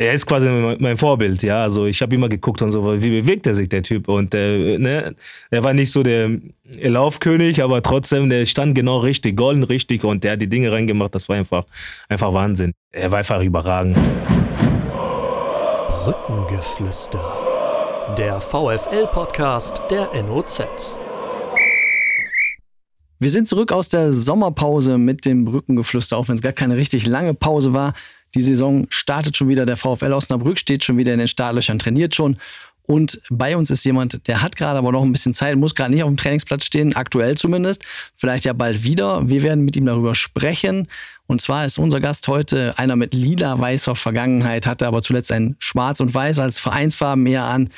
er ist quasi mein Vorbild, ja. Also ich habe immer geguckt und so, wie bewegt er sich, der Typ. Und äh, ne, er war nicht so der Laufkönig, aber trotzdem, der stand genau richtig, golden richtig und der hat die Dinge reingemacht. Das war einfach, einfach Wahnsinn. Er war einfach überragend. Brückengeflüster. Der VFL-Podcast der NOZ. Wir sind zurück aus der Sommerpause mit dem Brückengeflüster, auch wenn es gar keine richtig lange Pause war. Die Saison startet schon wieder. Der VfL Osnabrück steht schon wieder in den Startlöchern, trainiert schon. Und bei uns ist jemand, der hat gerade aber noch ein bisschen Zeit, muss gerade nicht auf dem Trainingsplatz stehen, aktuell zumindest. Vielleicht ja bald wieder. Wir werden mit ihm darüber sprechen. Und zwar ist unser Gast heute einer mit lila-weißer Vergangenheit, hatte aber zuletzt ein Schwarz und Weiß als Vereinsfarben mehr an.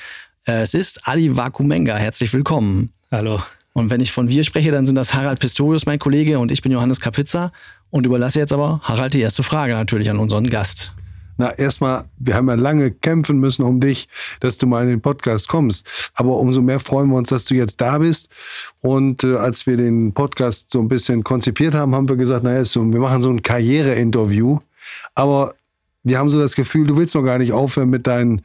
Äh, es ist Ali Vakumenga. Herzlich willkommen. Hallo. Und wenn ich von wir spreche, dann sind das Harald Pistorius, mein Kollege, und ich bin Johannes Kapitza. Und überlasse jetzt aber Harald die erste Frage natürlich an unseren Gast. Na, erstmal, wir haben ja lange kämpfen müssen um dich, dass du mal in den Podcast kommst. Aber umso mehr freuen wir uns, dass du jetzt da bist. Und äh, als wir den Podcast so ein bisschen konzipiert haben, haben wir gesagt, naja, so, wir machen so ein Karriere-Interview. Aber wir haben so das Gefühl, du willst noch gar nicht aufhören mit deinen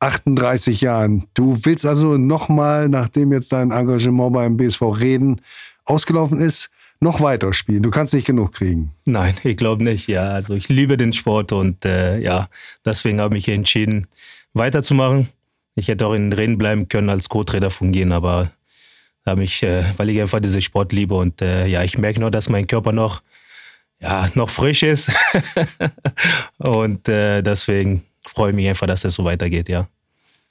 38 Jahren. Du willst also nochmal, nachdem jetzt dein Engagement beim BSV Reden ausgelaufen ist, noch weiter spielen. Du kannst nicht genug kriegen. Nein, ich glaube nicht. Ja, also ich liebe den Sport und äh, ja, deswegen habe ich mich entschieden, weiterzumachen. Ich hätte auch in Reden bleiben können, als Co-Trainer fungieren, aber habe ich, äh, weil ich einfach diesen Sport liebe und äh, ja, ich merke nur, dass mein Körper noch, ja, noch frisch ist und äh, deswegen freue ich mich einfach, dass es das so weitergeht, ja.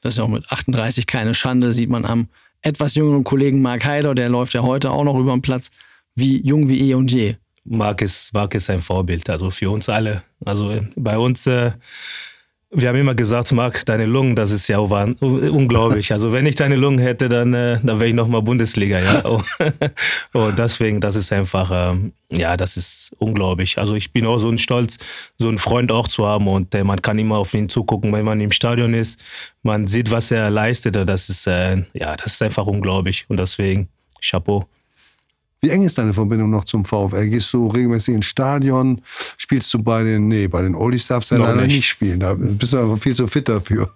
Das ist ja auch mit 38 keine Schande, sieht man am etwas jüngeren Kollegen Mark Heider, der läuft ja heute auch noch über den Platz wie jung wie eh und je. Marc ist, Marc ist ein Vorbild, also für uns alle. Also bei uns, äh, wir haben immer gesagt, Marc, deine Lungen, das ist ja unglaublich. Also wenn ich deine Lungen hätte, dann, äh, dann wäre ich nochmal Bundesliga, ja. und deswegen, das ist einfach, ähm, ja, das ist unglaublich. Also ich bin auch so ein Stolz, so einen Freund auch zu haben und äh, man kann immer auf ihn zugucken, wenn man im Stadion ist. Man sieht, was er leistet. Das ist, äh, ja, das ist einfach unglaublich. Und deswegen, Chapeau. Wie eng ist deine Verbindung noch zum VfL? Gehst du regelmäßig ins Stadion? Spielst du bei den, nee, bei den Oldies darfst du ja leider nicht. nicht spielen. Da bist du aber viel zu fit dafür.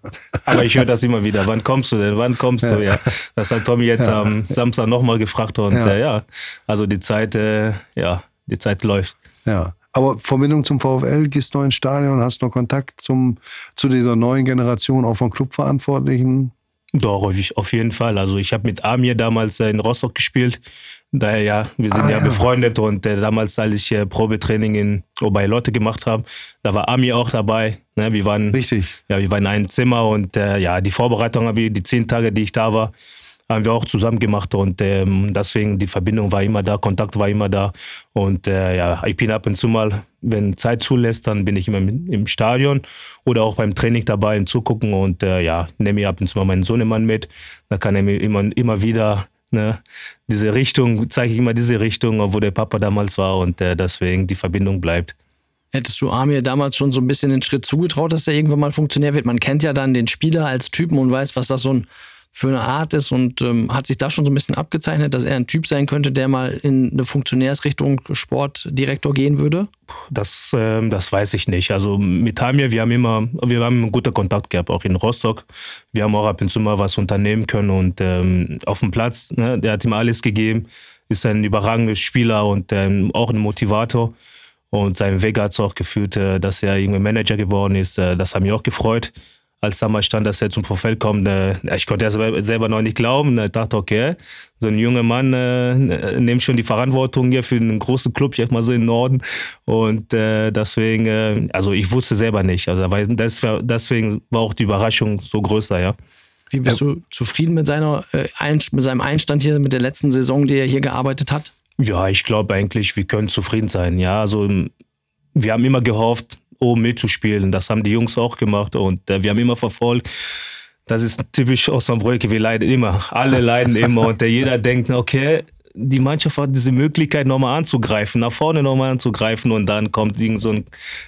Aber ich höre das immer wieder. Wann kommst du denn? Wann kommst ja. du? Ja. Das hat Tommy jetzt ja. am Samstag nochmal gefragt und ja. Äh, ja, also die Zeit, äh, ja, die Zeit läuft. Ja. Aber Verbindung zum VfL, gehst du noch ins Stadion, hast noch Kontakt zum, zu dieser neuen Generation, auch von Clubverantwortlichen? Doch, auf jeden Fall. Also ich habe mit Amir damals in Rostock gespielt. Daher ja, wir sind ah, ja, ja, befreundet und äh, damals, als ich äh, Probetraining in Lotte gemacht habe, da war Amir auch dabei. Ne? Wir waren, Richtig. Ja, wir waren in einem Zimmer und äh, ja, die Vorbereitung habe ich, die zehn Tage, die ich da war, haben wir auch zusammen gemacht und ähm, deswegen die Verbindung war immer da, Kontakt war immer da und äh, ja, ich bin ab und zu mal, wenn Zeit zulässt, dann bin ich immer im Stadion oder auch beim Training dabei und zugucken und äh, ja, nehme ich ab und zu mal meinen Sohnemann mit, da kann er mir immer, immer wieder Ne? Diese Richtung, zeige ich immer diese Richtung, wo der Papa damals war und äh, deswegen die Verbindung bleibt. Hättest du Amir damals schon so ein bisschen den Schritt zugetraut, dass er irgendwann mal Funktionär wird? Man kennt ja dann den Spieler als Typen und weiß, was das so ein für eine Art ist und ähm, hat sich da schon so ein bisschen abgezeichnet, dass er ein Typ sein könnte, der mal in eine Funktionärsrichtung Sportdirektor gehen würde? Das, äh, das weiß ich nicht. Also mit Hamir, wir haben immer, wir haben einen guten Kontakt gehabt, auch in Rostock. Wir haben auch ab und zu mal was unternehmen können und ähm, auf dem Platz, ne, der hat ihm alles gegeben, ist ein überragender Spieler und ähm, auch ein Motivator. Und seinen Weg hat es auch geführt, äh, dass er irgendwie Manager geworden ist. Äh, das hat mich auch gefreut als damals stand, dass er zum Vorfeld kommt, äh, ich konnte ja selber noch nicht glauben. Ich dachte, okay, so ein junger Mann äh, nimmt schon die Verantwortung hier für einen großen Club, jetzt mal so im Norden. Und äh, deswegen, äh, also ich wusste selber nicht. Also deswegen war auch die Überraschung so größer, ja. Wie bist du zufrieden mit, seiner, äh, mit seinem Einstand hier, mit der letzten Saison, die er hier gearbeitet hat? Ja, ich glaube eigentlich, wir können zufrieden sein. Ja, also wir haben immer gehofft, oben mitzuspielen. Das haben die Jungs auch gemacht und äh, wir haben immer verfolgt. Das ist typisch Osnabrück, wir leiden immer. Alle leiden immer und äh, jeder denkt, okay, die Mannschaft hat diese Möglichkeit, nochmal anzugreifen, nach vorne nochmal anzugreifen und dann kommt irgend so ein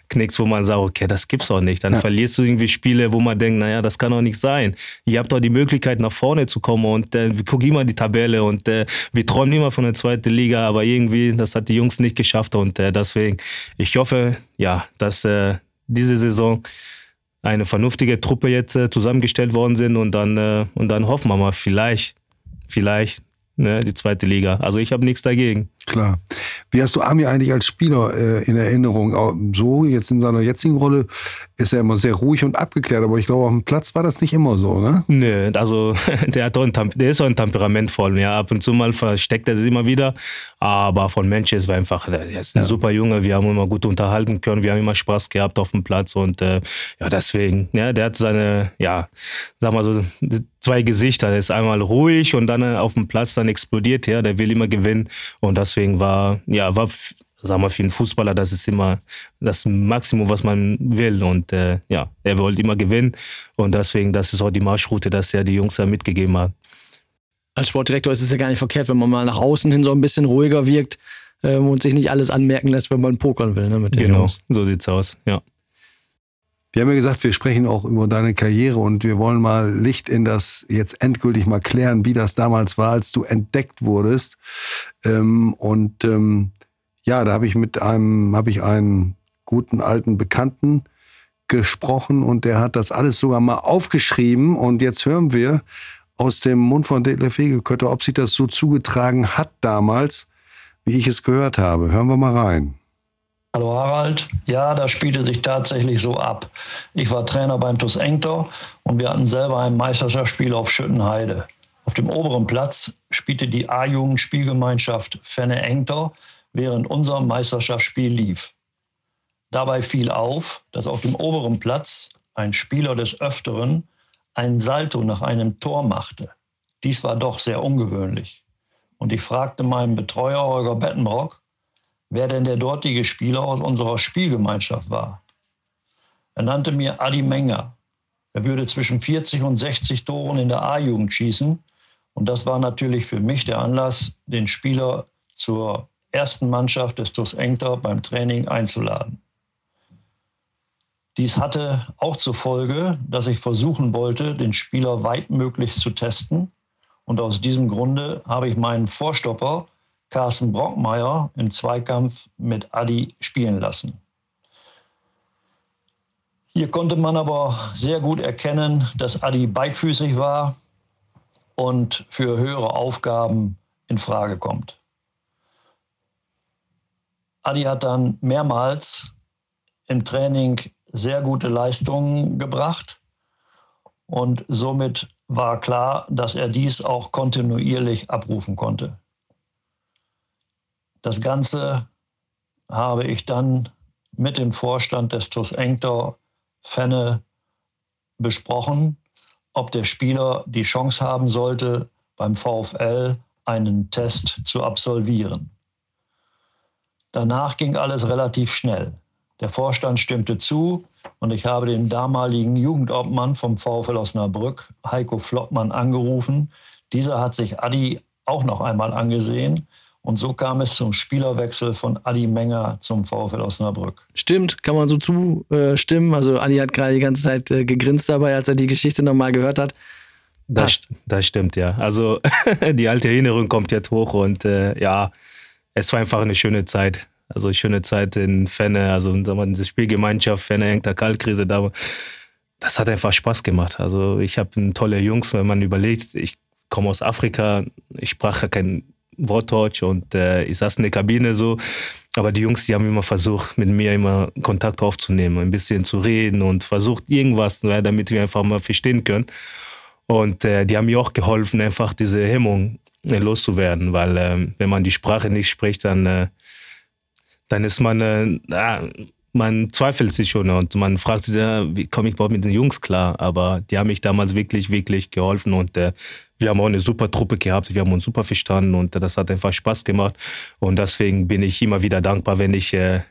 Knicks, wo man sagt, okay, das gibt's auch nicht. Dann ja. verlierst du irgendwie Spiele, wo man denkt, naja, das kann doch nicht sein. Ihr habt doch die Möglichkeit, nach vorne zu kommen und äh, wir gucken immer die Tabelle und äh, wir träumen immer von der zweiten Liga, aber irgendwie, das hat die Jungs nicht geschafft und äh, deswegen, ich hoffe, ja, dass äh, diese Saison eine vernünftige Truppe jetzt äh, zusammengestellt worden sind und dann, äh, und dann hoffen wir mal, vielleicht, vielleicht ne, die zweite Liga. Also ich habe nichts dagegen. Klar. Wie hast du Ami eigentlich als Spieler äh, in Erinnerung? So, jetzt in seiner jetzigen Rolle ist er immer sehr ruhig und abgeklärt, aber ich glaube, auf dem Platz war das nicht immer so, ne? Nö, also der, hat ein, der ist auch ein temperamentvoll. Ja, ab und zu mal versteckt er sich immer wieder, aber von Mensch ist er einfach, er ist ein ja. super Junge, wir haben immer gut unterhalten können, wir haben immer Spaß gehabt auf dem Platz und äh, ja, deswegen, ja, der hat seine, ja, sag mal so, zwei Gesichter. Der ist einmal ruhig und dann äh, auf dem Platz dann explodiert er. Ja, der will immer gewinnen und deswegen war, ja, war, sag mal, für einen Fußballer, das ist immer das Maximum, was man will. Und äh, ja, er wollte immer gewinnen und deswegen, das ist auch die Marschroute, dass er die Jungs da mitgegeben hat. Als Sportdirektor ist es ja gar nicht verkehrt, wenn man mal nach außen hin so ein bisschen ruhiger wirkt ähm, und sich nicht alles anmerken lässt, wenn man pokern will ne, mit den genau, Jungs. so sieht's aus, ja. Wir haben ja gesagt, wir sprechen auch über deine Karriere und wir wollen mal Licht in das jetzt endgültig mal klären, wie das damals war, als du entdeckt wurdest. Ähm, und ähm, ja, da habe ich mit einem, habe ich einen guten alten Bekannten gesprochen und der hat das alles sogar mal aufgeschrieben und jetzt hören wir aus dem Mund von Detlef Wegelkötter, ob sich das so zugetragen hat damals, wie ich es gehört habe. Hören wir mal rein. Hallo Harald. Ja, das spielte sich tatsächlich so ab. Ich war Trainer beim TuS Engtor und wir hatten selber ein Meisterschaftsspiel auf Schüttenheide. Auf dem oberen Platz spielte die A-Jugend-Spielgemeinschaft Fenne Engtor, während unser Meisterschaftsspiel lief. Dabei fiel auf, dass auf dem oberen Platz ein Spieler des Öfteren ein Salto nach einem Tor machte. Dies war doch sehr ungewöhnlich. Und ich fragte meinen Betreuer Holger Bettenrock, wer denn der dortige Spieler aus unserer Spielgemeinschaft war. Er nannte mir Adi Menger. Er würde zwischen 40 und 60 Toren in der A-Jugend schießen. Und das war natürlich für mich der Anlass, den Spieler zur ersten Mannschaft des TuS Engter beim Training einzuladen. Dies hatte auch zur Folge, dass ich versuchen wollte, den Spieler weitmöglichst zu testen. Und aus diesem Grunde habe ich meinen Vorstopper Carsten Brockmeier im Zweikampf mit Adi spielen lassen. Hier konnte man aber sehr gut erkennen, dass Adi beidfüßig war und für höhere Aufgaben in Frage kommt. Adi hat dann mehrmals im Training sehr gute Leistungen gebracht und somit war klar, dass er dies auch kontinuierlich abrufen konnte. Das Ganze habe ich dann mit dem Vorstand des TuS Engter Fenne besprochen, ob der Spieler die Chance haben sollte, beim VfL einen Test zu absolvieren. Danach ging alles relativ schnell. Der Vorstand stimmte zu und ich habe den damaligen Jugendobmann vom VfL Osnabrück, Heiko Flottmann, angerufen. Dieser hat sich Adi auch noch einmal angesehen und so kam es zum Spielerwechsel von Adi Menger zum VfL Osnabrück. Stimmt, kann man so zustimmen. Also Adi hat gerade die ganze Zeit äh, gegrinst dabei, als er die Geschichte nochmal gehört hat. Das, das, stimmt, ja. Also die alte Erinnerung kommt jetzt hoch und äh, ja, es war einfach eine schöne Zeit. Also eine schöne Zeit in Fenne, also sagen wir, diese Spielgemeinschaft Fenne Engter Kaltkrise da. Das hat einfach Spaß gemacht. Also ich habe tolle Jungs, wenn man überlegt, ich komme aus Afrika, ich sprach kein Wortdeutsch und äh, ich saß in der Kabine so. Aber die Jungs, die haben immer versucht, mit mir immer Kontakt aufzunehmen, ein bisschen zu reden und versucht irgendwas, ne, damit wir einfach mal verstehen können. Und äh, die haben mir auch geholfen, einfach diese Hemmung äh, loszuwerden, weil äh, wenn man die Sprache nicht spricht, dann, äh, dann ist man, äh, man zweifelt sich schon und man fragt sich, wie komme ich überhaupt mit den Jungs klar? Aber die haben mich damals wirklich, wirklich geholfen und äh, wir haben auch eine super Truppe gehabt, wir haben uns super verstanden und das hat einfach Spaß gemacht. Und deswegen bin ich immer wieder dankbar, wenn ich äh,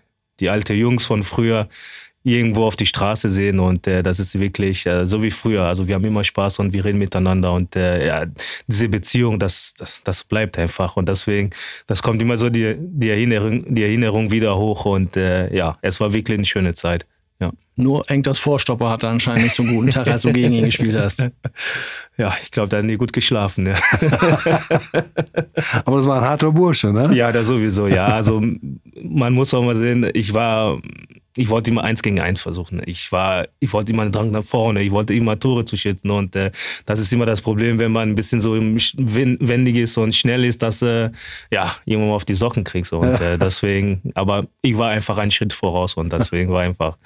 die alten Jungs von früher irgendwo auf die Straße sehen und äh, das ist wirklich äh, so wie früher. Also wir haben immer Spaß und wir reden miteinander und äh, ja, diese Beziehung, das, das, das bleibt einfach und deswegen, das kommt immer so die, die, Erinnerung, die Erinnerung wieder hoch und äh, ja, es war wirklich eine schöne Zeit. Ja. Nur Engters Vorstopper hatte anscheinend nicht so einen guten Tag, als du gegen ihn gespielt hast. Ja, ich glaube, da hat nie gut geschlafen. Ja. Aber das war ein harter Bursche, ne? Ja, das sowieso, ja. Also man muss auch mal sehen, ich war ich wollte immer eins gegen eins versuchen. Ich war, ich wollte immer einen Drang nach vorne, ich wollte immer Tore zu schützen und äh, das ist immer das Problem, wenn man ein bisschen so wendig ist und schnell ist, dass äh, ja irgendwann mal auf die Socken kriegst und äh, deswegen. Aber ich war einfach einen Schritt voraus und deswegen war einfach,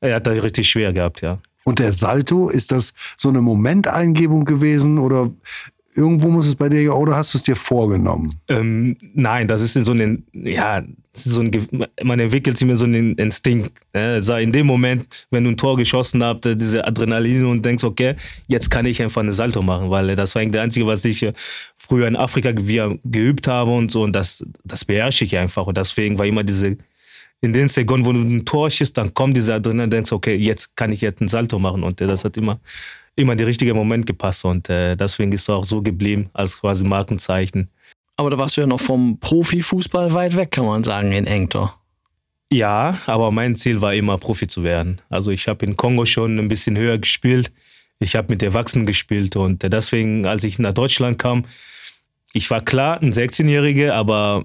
er hat da richtig schwer gehabt, ja. Und der Salto, ist das so eine Momenteingebung gewesen oder irgendwo muss es bei dir oder hast du es dir vorgenommen? Ähm, nein, das ist so ein, ja, so ein, man entwickelt sich mir so einen Instinkt. Ne? Also in dem Moment, wenn du ein Tor geschossen hast, diese Adrenalin und denkst, okay, jetzt kann ich einfach eine Salto machen, weil das war eigentlich das Einzige, was ich früher in Afrika geübt habe und so und das, das beherrsche ich einfach und deswegen war immer diese, in den Sekunden, wo du ein Tor schießt, dann kommt dieser Adrenalin und denkst, okay, jetzt kann ich jetzt einen Salto machen und das hat immer immer der richtige Moment gepasst und äh, deswegen ist es auch so geblieben als quasi Markenzeichen. Aber da warst du ja noch vom Profifußball weit weg, kann man sagen, in Engtor. Ja, aber mein Ziel war immer Profi zu werden. Also ich habe in Kongo schon ein bisschen höher gespielt. Ich habe mit Erwachsenen gespielt und äh, deswegen, als ich nach Deutschland kam, ich war klar ein 16-Jähriger, aber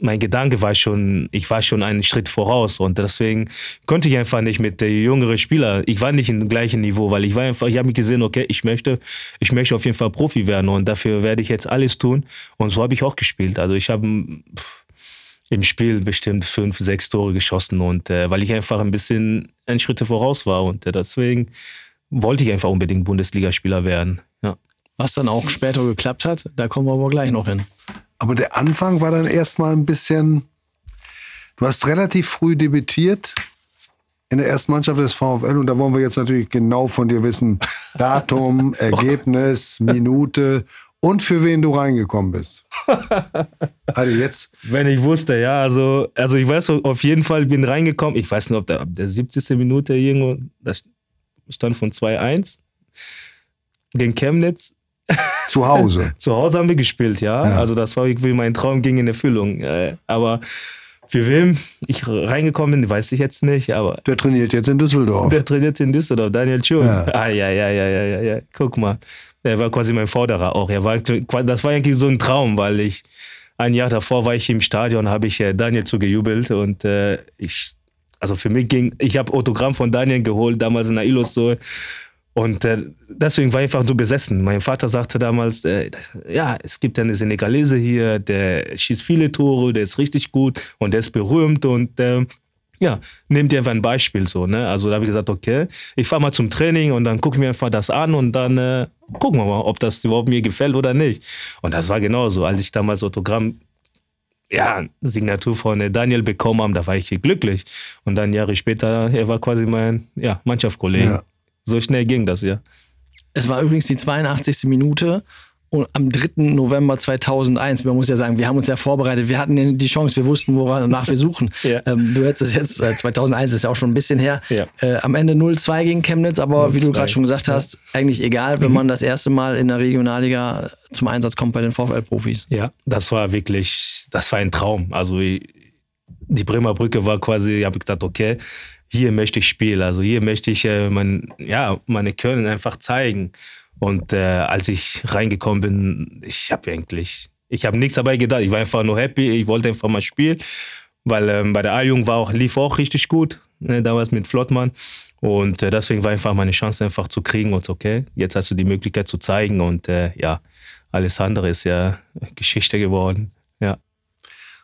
mein Gedanke war schon, ich war schon einen Schritt voraus und deswegen konnte ich einfach nicht mit der jüngeren Spieler, ich war nicht im gleichen Niveau, weil ich war einfach, ich habe mich gesehen, okay, ich möchte, ich möchte auf jeden Fall Profi werden und dafür werde ich jetzt alles tun und so habe ich auch gespielt. Also ich habe im Spiel bestimmt fünf, sechs Tore geschossen und äh, weil ich einfach ein bisschen ein Schritt voraus war und äh, deswegen wollte ich einfach unbedingt Bundesligaspieler werden. Ja. Was dann auch später geklappt hat, da kommen wir aber gleich noch hin. Aber der Anfang war dann erstmal ein bisschen. Du hast relativ früh debütiert in der ersten Mannschaft des VfL und da wollen wir jetzt natürlich genau von dir wissen: Datum, Ergebnis, Minute und für wen du reingekommen bist. Also jetzt. Wenn ich wusste, ja, also, also ich weiß auf jeden Fall, ich bin reingekommen. Ich weiß nicht, ob der, der 70. Minute irgendwo, das stand von 2-1 gegen Chemnitz. Zu Hause. Zu Hause haben wir gespielt, ja. ja. Also das war irgendwie mein Traum ging in Erfüllung. Aber für wem ich reingekommen bin, weiß ich jetzt nicht. Aber der trainiert jetzt in Düsseldorf. Der trainiert in Düsseldorf, Daniel Schun. Ja. Ah, ja, ja, ja, ja, ja, ja. Guck mal. Der war quasi mein Vorderer auch. Er war, das war eigentlich so ein Traum, weil ich ein Jahr davor war ich im Stadion, habe ich äh, Daniel zugejubelt und äh, ich, also für mich ging, ich habe Autogramm von Daniel geholt, damals in der Illustrator und äh, deswegen war ich einfach so besessen. Mein Vater sagte damals, äh, ja, es gibt eine Senegalese hier, der schießt viele Tore, der ist richtig gut und der ist berühmt und äh, ja, nehmt dir einfach ein Beispiel so. Ne? Also da habe ich gesagt, okay, ich fahre mal zum Training und dann gucke ich mir einfach das an und dann äh, gucken wir mal, ob das überhaupt mir gefällt oder nicht. Und das war genauso. Als ich damals Autogramm ja, Signatur von äh, Daniel bekommen habe, da war ich glücklich. Und dann Jahre später, er war quasi mein ja, Mannschaftskollege. Ja. So schnell ging das, ja. Es war übrigens die 82. Minute und am 3. November 2001, man muss ja sagen, wir haben uns ja vorbereitet, wir hatten die Chance, wir wussten, wonach wir suchen. ja. ähm, du hättest es jetzt, äh, 2001 ist ja auch schon ein bisschen her, ja. äh, am Ende 0-2 gegen Chemnitz, aber wie du gerade schon gesagt hast, ja. eigentlich egal, wenn mhm. man das erste Mal in der Regionalliga zum Einsatz kommt bei den VfL-Profis. Ja, das war wirklich, das war ein Traum. Also die Bremer Brücke war quasi, ich habe gedacht, okay, hier möchte ich spielen, also hier möchte ich äh, mein, ja, meine Können einfach zeigen. Und äh, als ich reingekommen bin, ich habe eigentlich, ich habe nichts dabei gedacht. Ich war einfach nur happy, ich wollte einfach mal spielen, weil ähm, bei der war auch, lief auch richtig gut, ne, damals mit Flottmann. Und äh, deswegen war einfach meine Chance einfach zu kriegen und okay, jetzt hast du die Möglichkeit zu zeigen und äh, ja, alles andere ist ja Geschichte geworden, ja.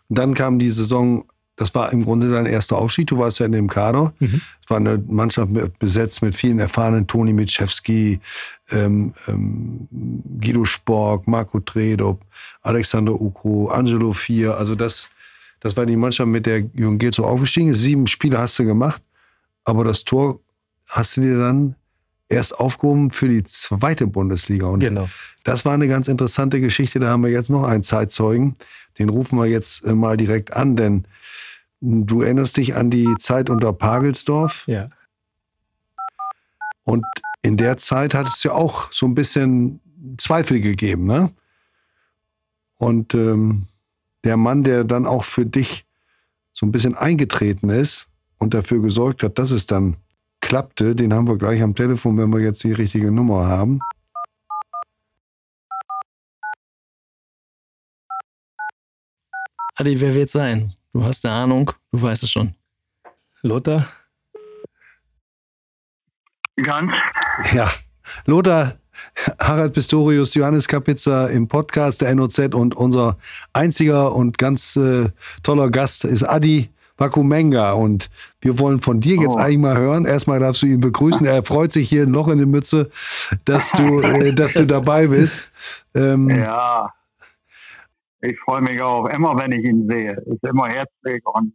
Und dann kam die Saison das war im Grunde dein erster Aufstieg. Du warst ja in dem Kader. Mhm. Es war eine Mannschaft besetzt mit vielen erfahrenen Toni Mitschewski, ähm, ähm, Guido Spork, Marco Tredop, Alexander Ukro, Angelo Vier. Also das, das war die Mannschaft, mit der Jürgen Geld so aufgestiegen ist. Sieben Spiele hast du gemacht, aber das Tor hast du dir dann erst aufgehoben für die zweite Bundesliga. Und genau. das war eine ganz interessante Geschichte. Da haben wir jetzt noch einen Zeitzeugen. Den rufen wir jetzt äh, mal direkt an, denn Du erinnerst dich an die Zeit unter Pagelsdorf? Ja. Und in der Zeit hat es ja auch so ein bisschen Zweifel gegeben, ne? Und ähm, der Mann, der dann auch für dich so ein bisschen eingetreten ist und dafür gesorgt hat, dass es dann klappte, den haben wir gleich am Telefon, wenn wir jetzt die richtige Nummer haben. Adi, wer wird sein? Du hast eine Ahnung, du weißt es schon. Lothar? Ganz. Ja, Lothar, Harald Pistorius, Johannes Kapitzer im Podcast der NOZ und unser einziger und ganz äh, toller Gast ist Adi Bakumenga und wir wollen von dir jetzt oh. eigentlich mal hören. Erstmal darfst du ihn begrüßen. Er freut sich hier noch in der Mütze, dass du, äh, dass du dabei bist. Ähm, ja, ich freue mich auch immer, wenn ich ihn sehe. Ist immer herzlich und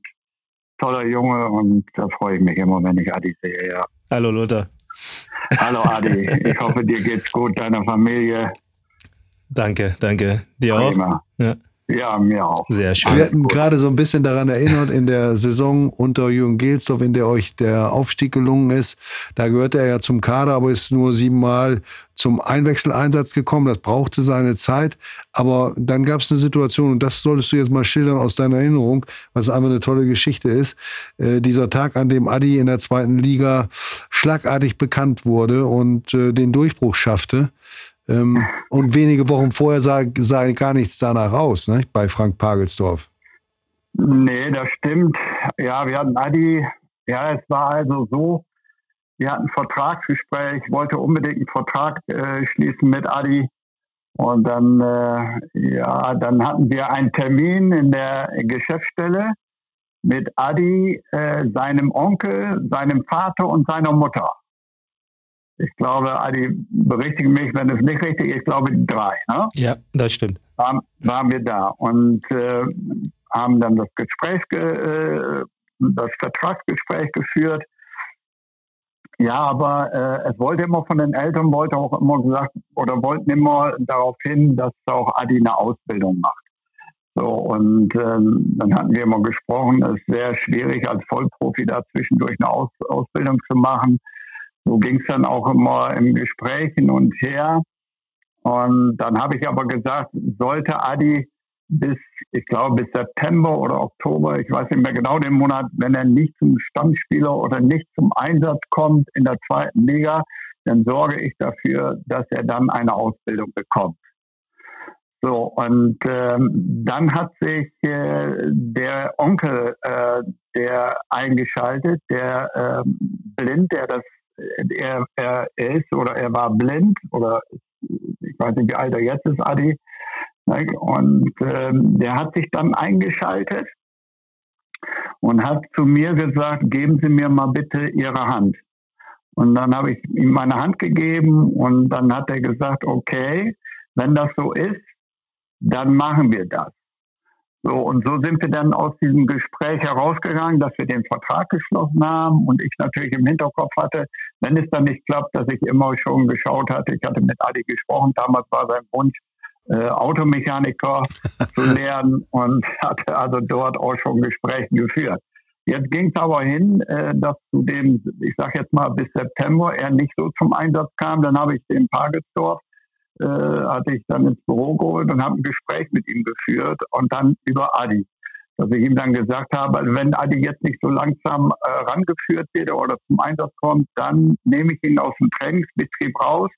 toller Junge und da freue ich mich immer, wenn ich Adi sehe. Ja. Hallo Lothar. Hallo Adi, ich hoffe, dir geht's gut, deiner Familie. Danke, danke. Dir auch? Ja. Ja, mir auch. Sehr schön. Wir hatten gerade so ein bisschen daran erinnert, in der Saison unter Jürgen Gelsdorf, in der euch der Aufstieg gelungen ist. Da gehörte er ja zum Kader, aber ist nur siebenmal zum Einwechseleinsatz gekommen. Das brauchte seine Zeit. Aber dann gab es eine Situation, und das solltest du jetzt mal schildern aus deiner Erinnerung, was einfach eine tolle Geschichte ist. Äh, dieser Tag, an dem Adi in der zweiten Liga schlagartig bekannt wurde und äh, den Durchbruch schaffte. Ähm, und wenige Wochen vorher sah, sah gar nichts danach aus, ne, bei Frank Pagelsdorf. Nee, das stimmt. Ja, wir hatten Adi, ja, es war also so, wir hatten ein Vertragsgespräch, wollte unbedingt einen Vertrag äh, schließen mit Adi. Und dann, äh, ja, dann hatten wir einen Termin in der Geschäftsstelle mit Adi, äh, seinem Onkel, seinem Vater und seiner Mutter. Ich glaube, Adi, berichtige mich, wenn es nicht richtig ist, ich glaube die drei. Ne? Ja, das stimmt. Waren, waren wir da und äh, haben dann das Gespräch, äh, das Vertragsgespräch geführt. Ja, aber äh, es wollte immer von den Eltern, wollte auch immer gesagt, oder wollten immer darauf hin, dass auch Adi eine Ausbildung macht. So, und ähm, dann hatten wir immer gesprochen, es ist sehr schwierig, als Vollprofi da zwischendurch eine Aus Ausbildung zu machen. So ging es dann auch immer im Gespräch hin und her. Und dann habe ich aber gesagt, sollte Adi bis, ich glaube, bis September oder Oktober, ich weiß nicht mehr genau den Monat, wenn er nicht zum Stammspieler oder nicht zum Einsatz kommt in der zweiten Liga, dann sorge ich dafür, dass er dann eine Ausbildung bekommt. So, und ähm, dann hat sich äh, der Onkel, äh, der eingeschaltet, der äh, blind, der das er, er, ist oder er war blind oder ich weiß nicht, wie alt er jetzt ist, Adi. Und ähm, der hat sich dann eingeschaltet und hat zu mir gesagt, geben Sie mir mal bitte Ihre Hand. Und dann habe ich ihm meine Hand gegeben und dann hat er gesagt, okay, wenn das so ist, dann machen wir das. So, und so sind wir dann aus diesem Gespräch herausgegangen, dass wir den Vertrag geschlossen haben und ich natürlich im Hinterkopf hatte, wenn es dann nicht klappt, dass ich immer schon geschaut hatte, ich hatte mit Adi gesprochen, damals war sein Wunsch, äh, Automechaniker zu lernen und hatte also dort auch schon Gespräche geführt. Jetzt ging es aber hin, äh, dass zu dem, ich sage jetzt mal bis September, er nicht so zum Einsatz kam. Dann habe ich den Pagelsdorf äh, hatte ich dann ins Büro geholt und habe ein Gespräch mit ihm geführt und dann über Adi. Dass ich ihm dann gesagt habe, also wenn Adi jetzt nicht so langsam äh, rangeführt wird oder zum Einsatz kommt, dann nehme ich ihn aus dem Trainingsbetrieb raus,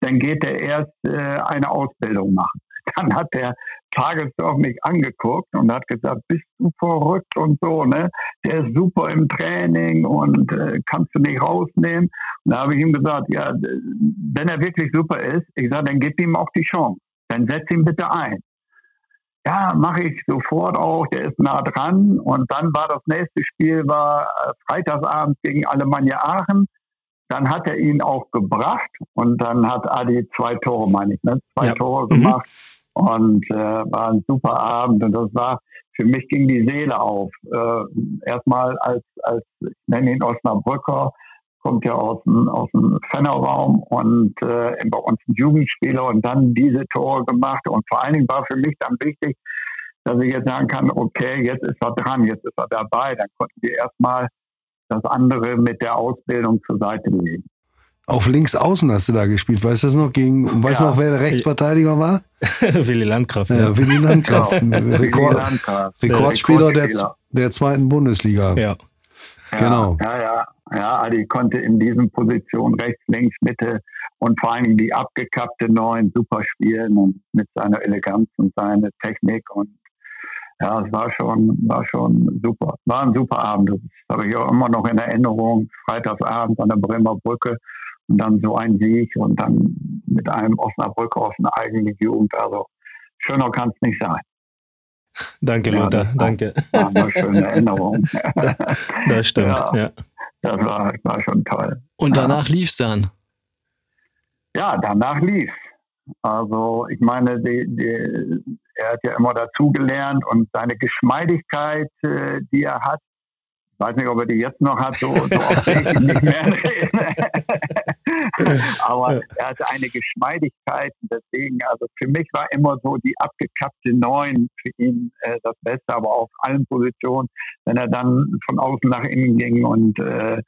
dann geht er erst äh, eine Ausbildung machen. Dann hat der Tagesdorf mich angeguckt und hat gesagt, bist du verrückt und so, ne? Der ist super im Training und äh, kannst du nicht rausnehmen. Und da habe ich ihm gesagt, ja, wenn er wirklich super ist, ich sage, dann gib ihm auch die Chance. Dann setz ihn bitte ein. Ja, mache ich sofort auch, der ist nah dran. Und dann war das nächste Spiel, war äh, Freitagsabend gegen Alemannia Aachen. Dann hat er ihn auch gebracht und dann hat Adi zwei Tore, meine ich, ne? zwei ja. Tore mhm. gemacht. Mhm und äh, war ein super Abend und das war für mich ging die Seele auf. Äh, erstmal als, als, ich nenne ihn Osnabrücker, kommt ja aus dem, aus dem Fennerraum und äh, bei uns ein Jugendspieler und dann diese Tore gemacht. Und vor allen Dingen war für mich dann wichtig, dass ich jetzt sagen kann, okay, jetzt ist er dran, jetzt ist er dabei. Dann konnten wir erstmal das andere mit der Ausbildung zur Seite legen. Auf links außen hast du da gespielt. Weißt du das noch gegen, weißt du noch, wer der Rechtsverteidiger war? Willi Landgraf. Ja, ja Willi Landgraf. Genau. Rekord, Landgraf. Rekordspieler der, der, zweiten Bundesliga. Ja. Genau. Ja, ja, ja. Adi konnte in diesen Positionen rechts, links, Mitte und vor allem die abgekappte Neun super spielen und mit seiner Eleganz und seiner Technik und ja, es war schon, war schon super. War ein super Abend. Das habe ich auch immer noch in Erinnerung. Freitagsabend an der Bremer Brücke und dann so ein Sieg und dann mit einem Osnabrück aus einer eigenen Jugend. Also schöner kann es nicht sein. Danke, ja, Lothar. Danke. War eine schöne Erinnerung. das stimmt, ja. ja. Das war, war schon toll. Und danach ja. lief es dann? Ja, danach lief Also ich meine, die, die, er hat ja immer dazugelernt und seine Geschmeidigkeit, äh, die er hat, ich weiß nicht, ob er die jetzt noch hat, so, so oft ich nicht mehr Aber er hatte eine Geschmeidigkeit. Deswegen, also für mich war immer so die abgekappte Neun für ihn äh, das Beste, aber auf allen Positionen, wenn er dann von außen nach innen ging und äh,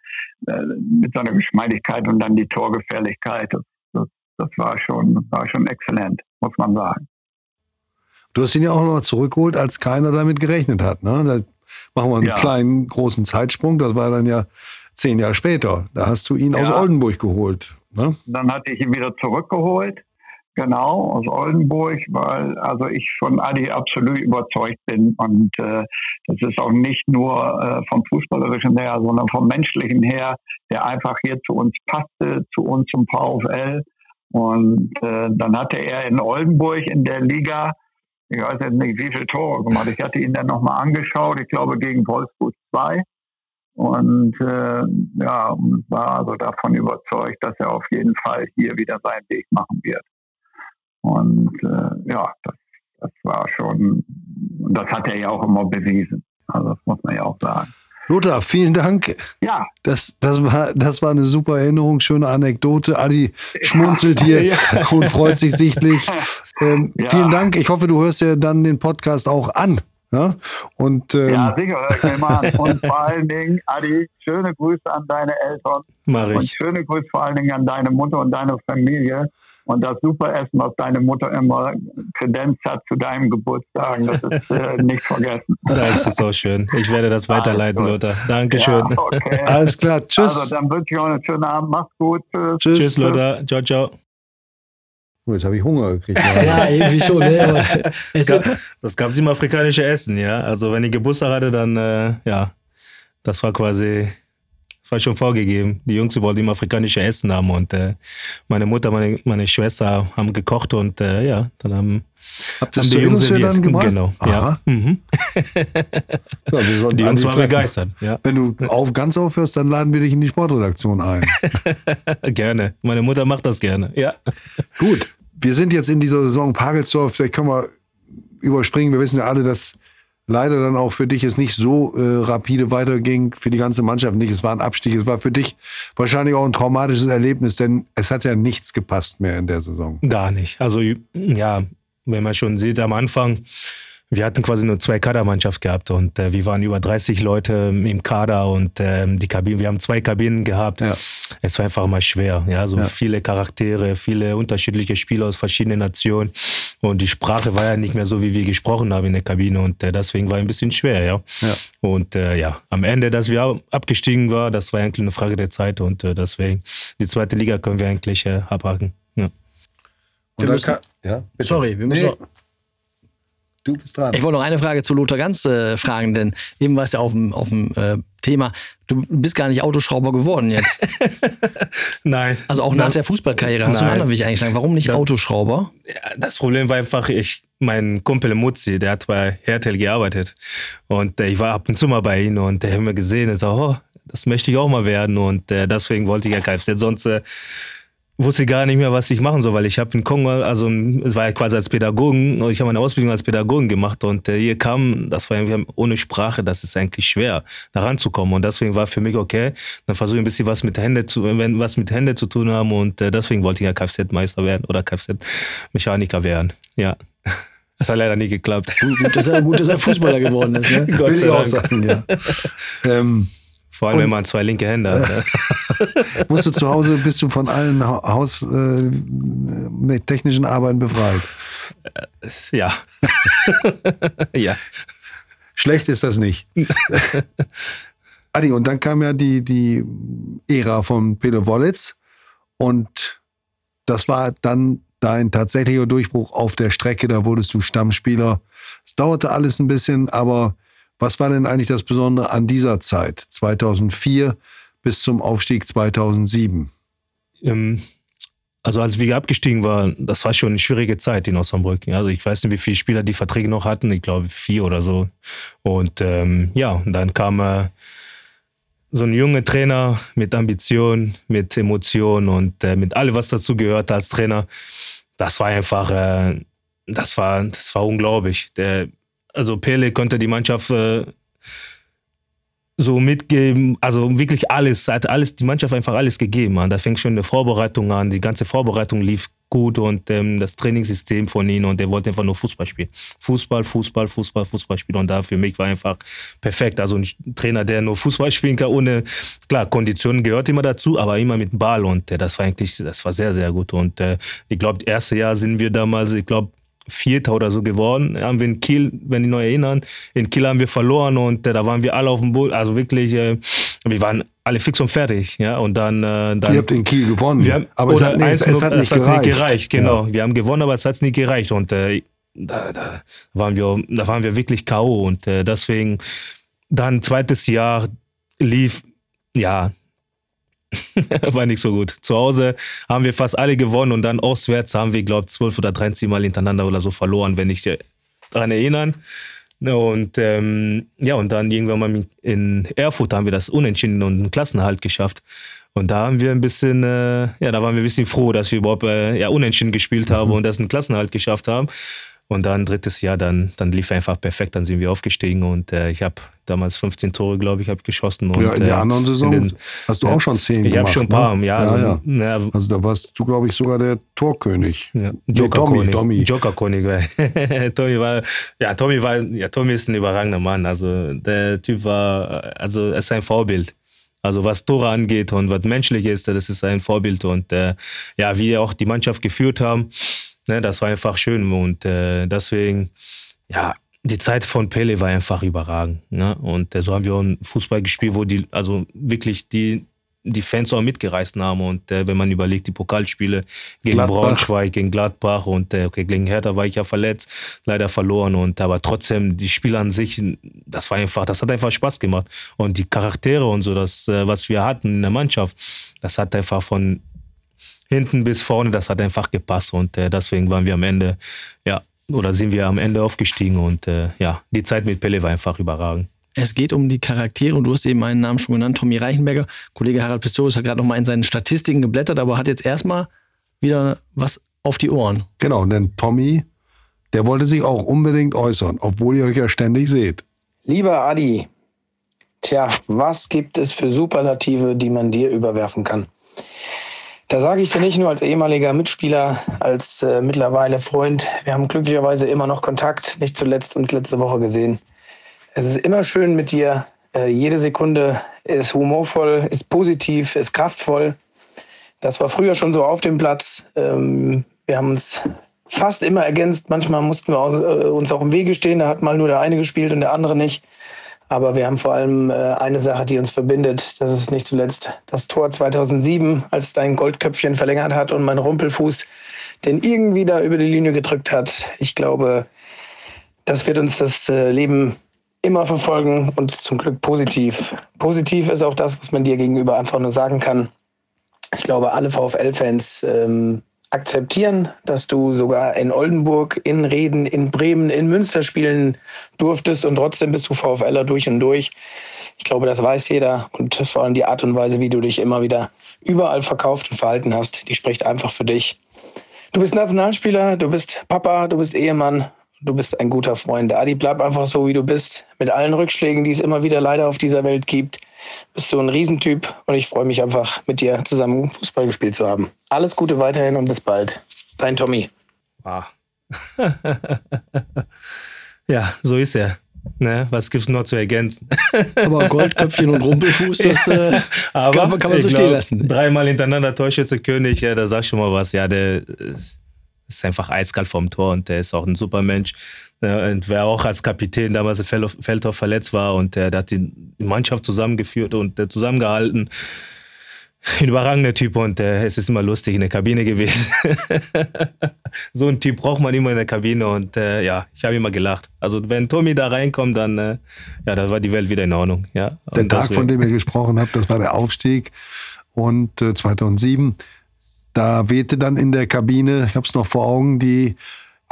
äh mit seiner Geschmeidigkeit und dann die Torgefährlichkeit, das, das, das war schon, war schon exzellent, muss man sagen. Du hast ihn ja auch noch zurückgeholt, als keiner damit gerechnet hat. Ne? Da machen wir einen ja. kleinen, großen Zeitsprung. Das war dann ja zehn Jahre später. Da hast du ihn ja. aus Oldenburg geholt. Ne? Dann hatte ich ihn wieder zurückgeholt. Genau, aus Oldenburg, weil also ich von Adi absolut überzeugt bin. Und äh, das ist auch nicht nur äh, vom Fußballerischen her, sondern vom Menschlichen her, der einfach hier zu uns passte, zu uns zum VfL. Und äh, dann hatte er in Oldenburg in der Liga ich weiß jetzt nicht, wie viele Tore gemacht. Ich hatte ihn dann nochmal angeschaut, ich glaube gegen Wolfsburg 2. Und äh, ja, war also davon überzeugt, dass er auf jeden Fall hier wieder seinen Weg machen wird. Und äh, ja, das, das war schon, das hat er ja auch immer bewiesen. Also das muss man ja auch sagen. Lothar, vielen Dank. Ja. Das, das, war, das war eine super Erinnerung, schöne Anekdote. Adi schmunzelt hier ja. und freut sich sichtlich. Ähm, ja. Vielen Dank. Ich hoffe, du hörst dir dann den Podcast auch an. Ja, und, ähm, ja sicher, hör ich mir mal an. Und vor allen Dingen, Adi, schöne Grüße an deine Eltern. Mach ich. Und schöne Grüße vor allen Dingen an deine Mutter und deine Familie. Und das super Essen, was deine Mutter immer kredenzt hat zu deinem Geburtstag, das ist äh, nicht vergessen. Das ist so schön. Ich werde das weiterleiten, Lothar. Dankeschön. Ja, okay. Alles klar. Tschüss. Also, dann wünsche ich euch einen schönen Abend. Macht's gut. Tschüss. Tschüss, Tschüss Lothar. Ciao, ciao. Oh, jetzt habe ich Hunger gekriegt. ja, irgendwie schon. Ne? Es gab, das gab es im afrikanischen Essen, ja. Also wenn ich Geburtstag hatte, dann, äh, ja, das war quasi war schon vorgegeben. Die Jungs wollten immer afrikanische Essen haben und äh, meine Mutter, meine, meine Schwester haben gekocht und äh, ja, dann haben, Habt haben die Jungs dann gemacht? Genau, Aha. ja. Mhm. ja die Jungs waren begeistert. Ja. Wenn du auf, ganz aufhörst, dann laden wir dich in die Sportredaktion ein. gerne. Meine Mutter macht das gerne, ja. Gut, wir sind jetzt in dieser Saison Pagelsdorf, vielleicht können wir überspringen. Wir wissen ja alle, dass leider dann auch für dich es nicht so äh, rapide weiterging, für die ganze Mannschaft nicht. Es war ein Abstieg. Es war für dich wahrscheinlich auch ein traumatisches Erlebnis, denn es hat ja nichts gepasst mehr in der Saison. Gar nicht. Also ja, wenn man schon sieht am Anfang, wir hatten quasi nur zwei Kadermannschaft gehabt und äh, wir waren über 30 Leute im Kader und äh, die Kabinen, wir haben zwei Kabinen gehabt. Ja. Es war einfach mal schwer, ja, so ja. viele Charaktere, viele unterschiedliche Spieler aus verschiedenen Nationen und die Sprache war ja nicht mehr so, wie wir gesprochen haben in der Kabine und äh, deswegen war ein bisschen schwer, ja. ja. Und äh, ja, am Ende, dass wir abgestiegen waren, das war eigentlich eine Frage der Zeit und äh, deswegen die zweite Liga können wir eigentlich äh, abhaken. Ja. Wir müssen, ja, sorry, wir müssen nee. Du bist dran. Ich wollte noch eine Frage zu Lothar Ganz äh, fragen, denn eben war es ja auf dem, auf dem äh, Thema. Du bist gar nicht Autoschrauber geworden jetzt. Nein. Also auch nach der Fußballkarriere hast Nein. du einen anderen Weg eingeschlagen. Warum nicht das, Autoschrauber? Das Problem war einfach, ich, mein Kumpel Mutzi, der hat bei Hertel gearbeitet. Und äh, ich war ab und zu mal bei ihm und der hat mir gesehen und so, oh, das möchte ich auch mal werden. Und äh, deswegen wollte ich ja Kfz. Sonst äh, wusste gar nicht mehr, was ich machen soll, weil ich habe in Kongo, also es war ja quasi als Pädagogen, ich habe eine Ausbildung als Pädagogen gemacht und äh, hier kam, das war irgendwie ohne Sprache, das ist eigentlich schwer, da ranzukommen und deswegen war für mich okay, dann versuche ich ein bisschen was mit Hände zu, wenn was mit Hände zu tun haben und äh, deswegen wollte ich ja Kfz-Meister werden oder Kfz-Mechaniker werden, ja. Das hat leider nie geklappt. Gut, dass er, gut, dass er Fußballer geworden ist. Ne? Gott sei Dank. Sagen, ja. ähm, vor allem, und, wenn man zwei linke Hände hat. Ne? musst du zu Hause, bist du von allen Haus äh, mit technischen Arbeiten befreit? Äh, ja. ja. Schlecht ist das nicht. Adi, und dann kam ja die, die Ära von Peter Wollitz und das war dann dein tatsächlicher Durchbruch auf der Strecke, da wurdest du Stammspieler. Es dauerte alles ein bisschen, aber was war denn eigentlich das Besondere an dieser Zeit, 2004 bis zum Aufstieg 2007? Ähm, also als wir abgestiegen waren, das war schon eine schwierige Zeit in Osnabrück. Also ich weiß nicht, wie viele Spieler die Verträge noch hatten. Ich glaube vier oder so. Und ähm, ja, dann kam äh, so ein junger Trainer mit Ambition, mit Emotion und äh, mit allem, was dazu gehört als Trainer. Das war einfach, äh, das war, das war unglaublich. Der, also Pele konnte die Mannschaft äh, so mitgeben, also wirklich alles, hat alles, die Mannschaft einfach alles gegeben. Da fängt schon eine Vorbereitung an, die ganze Vorbereitung lief gut und ähm, das Trainingssystem von ihm und der wollte einfach nur Fußball spielen. Fußball, Fußball, Fußball, Fußball spielen und da für mich war einfach perfekt. Also ein Trainer, der nur Fußball spielen kann, ohne, klar, Konditionen gehört immer dazu, aber immer mit Ball und äh, das war eigentlich, das war sehr, sehr gut und äh, ich glaube, das erste Jahr sind wir damals, ich glaube, Vierter oder so geworden. Haben wir in Kiel, wenn ich noch erinnern, in Kiel haben wir verloren und äh, da waren wir alle auf dem Boot. Also wirklich, äh, wir waren alle fix und fertig. Ja, und dann, äh, dann Ihr habt in Kiel gewonnen, wir haben, aber es hat, nee, es, es hat, nicht, gereicht. nicht, gereicht. Genau, ja. wir haben gewonnen, aber es hat nicht gereicht und äh, da, da, waren wir, da waren wir wirklich K.O. und äh, deswegen dann zweites Jahr lief, ja, war nicht so gut. Zu Hause haben wir fast alle gewonnen und dann auswärts haben wir, glaube ich, zwölf oder 13 Mal hintereinander oder so verloren, wenn ich daran erinnern. Und ähm, ja, und dann irgendwann mal in Erfurt haben wir das Unentschieden und einen Klassenhalt geschafft. Und da haben wir ein bisschen, äh, ja, da waren wir ein bisschen froh, dass wir überhaupt äh, ja, Unentschieden gespielt haben mhm. und das einen Klassenhalt geschafft haben. Und dann drittes Jahr, dann, dann lief einfach perfekt, dann sind wir aufgestiegen und äh, ich habe damals 15 Tore, glaube ich, habe geschossen. Und, ja, in der äh, anderen Saison den, hast du auch schon 10 ich gemacht. Ich habe schon ein paar, ne? ja. Ja, also, ja. also da warst du, glaube ich, sogar der Torkönig. Ja. Joker-König. Tommy. Joker-König. Tommy war, ja, Tommy war, ja, Tommy ist ein überragender Mann. Also der Typ war, also er ist ein Vorbild. Also was Tore angeht und was menschlich ist, das ist ein Vorbild. Und äh, ja, wie wir auch die Mannschaft geführt haben, Ne, das war einfach schön und äh, deswegen, ja, die Zeit von Pele war einfach überragend. Ne? Und äh, so haben wir auch einen Fußball gespielt, wo die, also wirklich die, die Fans auch mitgereist haben. Und äh, wenn man überlegt, die Pokalspiele gegen Gladbach. Braunschweig, gegen Gladbach und äh, okay, gegen Hertha war ich ja verletzt, leider verloren. Und aber trotzdem, die Spiele an sich, das war einfach, das hat einfach Spaß gemacht. Und die Charaktere und so, das, äh, was wir hatten in der Mannschaft, das hat einfach von hinten bis vorne, das hat einfach gepasst und äh, deswegen waren wir am Ende, ja, oder sind wir am Ende aufgestiegen und äh, ja, die Zeit mit Pelle war einfach überragend. Es geht um die Charaktere und du hast eben einen Namen schon genannt, Tommy Reichenberger. Kollege Harald Pistorius hat gerade noch mal in seinen Statistiken geblättert, aber hat jetzt erstmal wieder was auf die Ohren. Genau, denn Tommy, der wollte sich auch unbedingt äußern, obwohl ihr euch ja ständig seht. Lieber Adi, tja, was gibt es für Superlative, die man dir überwerfen kann? Da sage ich dir nicht nur als ehemaliger Mitspieler, als äh, mittlerweile Freund. Wir haben glücklicherweise immer noch Kontakt, nicht zuletzt uns letzte Woche gesehen. Es ist immer schön mit dir. Äh, jede Sekunde ist humorvoll, ist positiv, ist kraftvoll. Das war früher schon so auf dem Platz. Ähm, wir haben uns fast immer ergänzt. Manchmal mussten wir äh, uns auch im Wege stehen. Da hat mal nur der eine gespielt und der andere nicht. Aber wir haben vor allem äh, eine Sache, die uns verbindet. Das ist nicht zuletzt das Tor 2007, als dein Goldköpfchen verlängert hat und mein Rumpelfuß den irgendwie da über die Linie gedrückt hat. Ich glaube, das wird uns das äh, Leben immer verfolgen und zum Glück positiv. Positiv ist auch das, was man dir gegenüber einfach nur sagen kann. Ich glaube, alle VfL-Fans ähm, akzeptieren, dass du sogar in Oldenburg, in Reden, in Bremen, in Münster spielen durftest und trotzdem bist du VfLer durch und durch. Ich glaube, das weiß jeder und vor allem die Art und Weise, wie du dich immer wieder überall verkauft und verhalten hast, die spricht einfach für dich. Du bist Nationalspieler, du bist Papa, du bist Ehemann, du bist ein guter Freund. Adi, bleib einfach so, wie du bist, mit allen Rückschlägen, die es immer wieder leider auf dieser Welt gibt bist du ein Riesentyp und ich freue mich einfach, mit dir zusammen Fußball gespielt zu haben. Alles Gute weiterhin und bis bald. Dein Tommy. Ah. ja, so ist er. Ne, was es noch zu ergänzen? Aber Goldköpfchen und Rumpelfuß, das äh, Aber kann, kann, man so stehen lassen. Dreimal hintereinander Torschütze-König, ja, da sagst du schon mal was. Ja, der ist einfach eiskalt vom Tor und der ist auch ein super Mensch. Und wer auch als Kapitän damals in Feldhoff verletzt war und der, der hat die Mannschaft zusammengeführt und zusammengehalten. ein überragender Typ und äh, es ist immer lustig in der Kabine gewesen. so ein Typ braucht man immer in der Kabine und äh, ja, ich habe immer gelacht. Also wenn Tommy da reinkommt, dann äh, ja, da war die Welt wieder in Ordnung. Ja. Der Tag, von dem ihr gesprochen habt, das war der Aufstieg und 2007, äh, da wehte dann in der Kabine, ich habe es noch vor Augen, die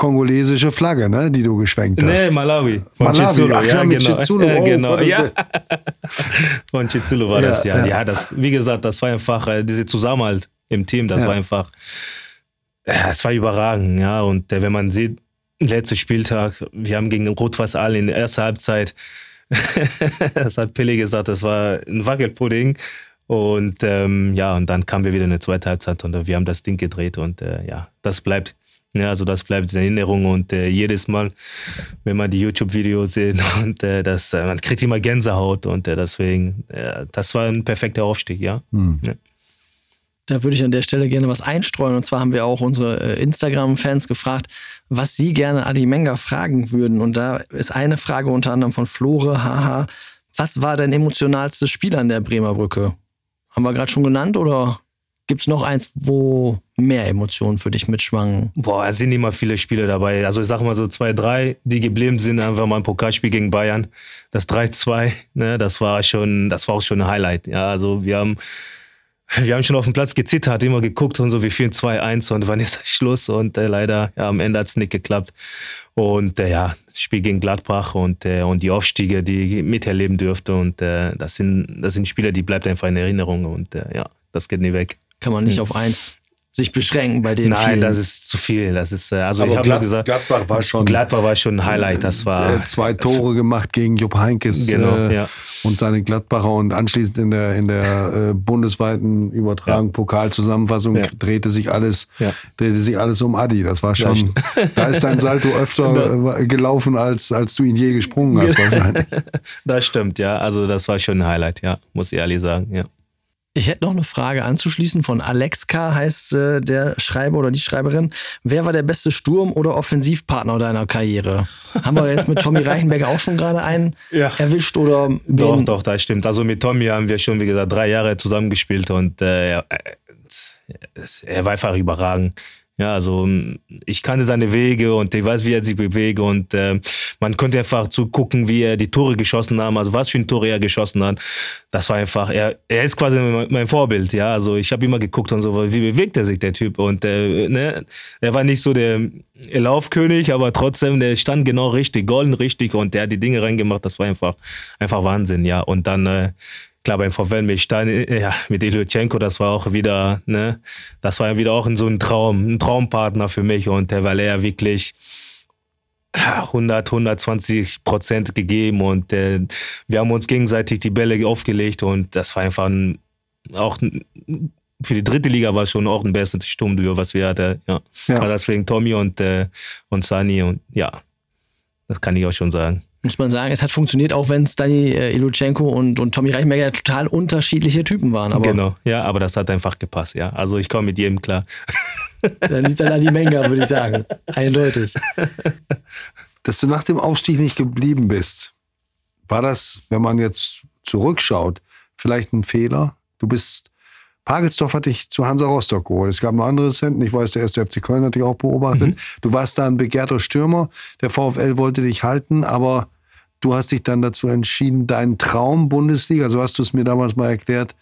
kongolesische Flagge, ne, die du geschwenkt hast. Nee, Malawi. Von Malawi. Chizulu, Ach, ja, genau. Chizulu. Oh, genau. Ja. Von Chizulu war ja, das, ja. ja. ja. das, wie gesagt, das war einfach, äh, diese Zusammenhalt im Team, das war einfach, ja, es war überragend, ja. Und äh, wenn man sieht, letzter Spieltag, wir haben gegen Rot-Weiß Aal in der ersten Halbzeit, das hat Pille gesagt, das war ein Wackelpudding. Und ähm, ja, und dann kamen wir wieder in der zweiten Halbzeit und wir haben das Ding gedreht und äh, ja, das bleibt ja, also das bleibt in Erinnerung und äh, jedes Mal, wenn man die YouTube-Videos sieht und äh, das, äh, man kriegt immer Gänsehaut und äh, deswegen, das war ein perfekter Aufstieg, ja. Hm. ja. Da würde ich an der Stelle gerne was einstreuen. Und zwar haben wir auch unsere äh, Instagram-Fans gefragt, was sie gerne Adi Menga fragen würden. Und da ist eine Frage unter anderem von Flore, haha. Was war dein emotionalstes Spiel an der Bremer Brücke? Haben wir gerade schon genannt oder Gibt es noch eins, wo mehr Emotionen für dich mitschwangen? Boah, es sind immer viele Spiele dabei. Also ich sage mal so zwei, drei, die geblieben sind. Einfach mal ein Pokalspiel gegen Bayern. Das 3-2, ne, das war schon, das war auch schon ein Highlight. Ja, also wir haben, wir haben schon auf dem Platz gezittert, immer geguckt und so, wie viel 2-1 und wann ist das Schluss? Und äh, leider, ja, am Ende hat es nicht geklappt. Und äh, ja, das Spiel gegen Gladbach und, äh, und die Aufstiege, die ich miterleben dürfte. Und äh, das, sind, das sind Spiele, die bleiben einfach in Erinnerung. Und äh, ja, das geht nie weg kann man nicht hm. auf eins sich beschränken bei den Nein, vielen. das ist zu viel. Das ist, äh, also Aber ich habe gesagt, Gladbach war schon. Gladbach war schon ein Highlight. Das war zwei Tore gemacht gegen Jupp Heinkes genau, äh, ja. und seine Gladbacher und anschließend in der in der äh, bundesweiten Übertragung ja. Pokalzusammenfassung ja. drehte sich alles drehte sich alles um Adi. Das war schon. da ist dein Salto öfter äh, gelaufen als als du ihn je gesprungen hast wahrscheinlich. das stimmt, ja. Also das war schon ein Highlight, ja, muss ich ehrlich sagen, ja. Ich hätte noch eine Frage anzuschließen von Alexka, heißt äh, der Schreiber oder die Schreiberin. Wer war der beste Sturm- oder Offensivpartner deiner Karriere? Haben wir jetzt mit Tommy Reichenberger auch schon gerade einen ja. erwischt oder? Wen? Doch, doch, das stimmt. Also mit Tommy haben wir schon, wie gesagt, drei Jahre zusammengespielt und äh, er, er war einfach überragend. Ja, also ich kannte seine Wege und ich weiß, wie er sich bewegt und äh, man konnte einfach zugucken, wie er die Tore geschossen hat, also was für ein Tor er geschossen hat. Das war einfach, er, er ist quasi mein Vorbild, ja. Also ich habe immer geguckt und so, wie bewegt er sich, der Typ. Und äh, ne, er war nicht so der Laufkönig, aber trotzdem, der stand genau richtig, golden richtig und der hat die Dinge reingemacht. Das war einfach, einfach Wahnsinn, ja. Und dann äh, klar beim VfL mit Stein, ja, mit Ilyuchenko, das war auch wieder, ne, das war ja wieder auch so ein Traum, ein Traumpartner für mich und weil er wirklich 100, 120 Prozent gegeben und äh, wir haben uns gegenseitig die Bälle aufgelegt und das war einfach ein, auch ein, für die dritte Liga war schon auch ein bestes Sturmduo, was wir hatten. Ja. ja. Also deswegen Tommy und, äh, und Sani und ja, das kann ich auch schon sagen muss man sagen, es hat funktioniert, auch wenn es Dani äh, Iluchenko und, und Tommy Reichenberger total unterschiedliche Typen waren. Aber genau, ja, aber das hat einfach gepasst, ja. Also ich komme mit jedem klar. Dann ist Dani Menga, würde ich sagen. Eindeutig. Dass du nach dem Aufstieg nicht geblieben bist, war das, wenn man jetzt zurückschaut, vielleicht ein Fehler? Du bist Pagelsdorf hat dich zu Hansa Rostock geholt. Es gab noch andere Zentren. Ich weiß, der erste FC Köln hat dich auch beobachtet. Mhm. Du warst da ein begehrter Stürmer. Der VfL wollte dich halten, aber du hast dich dann dazu entschieden, deinen Traum Bundesliga, so hast du es mir damals mal erklärt,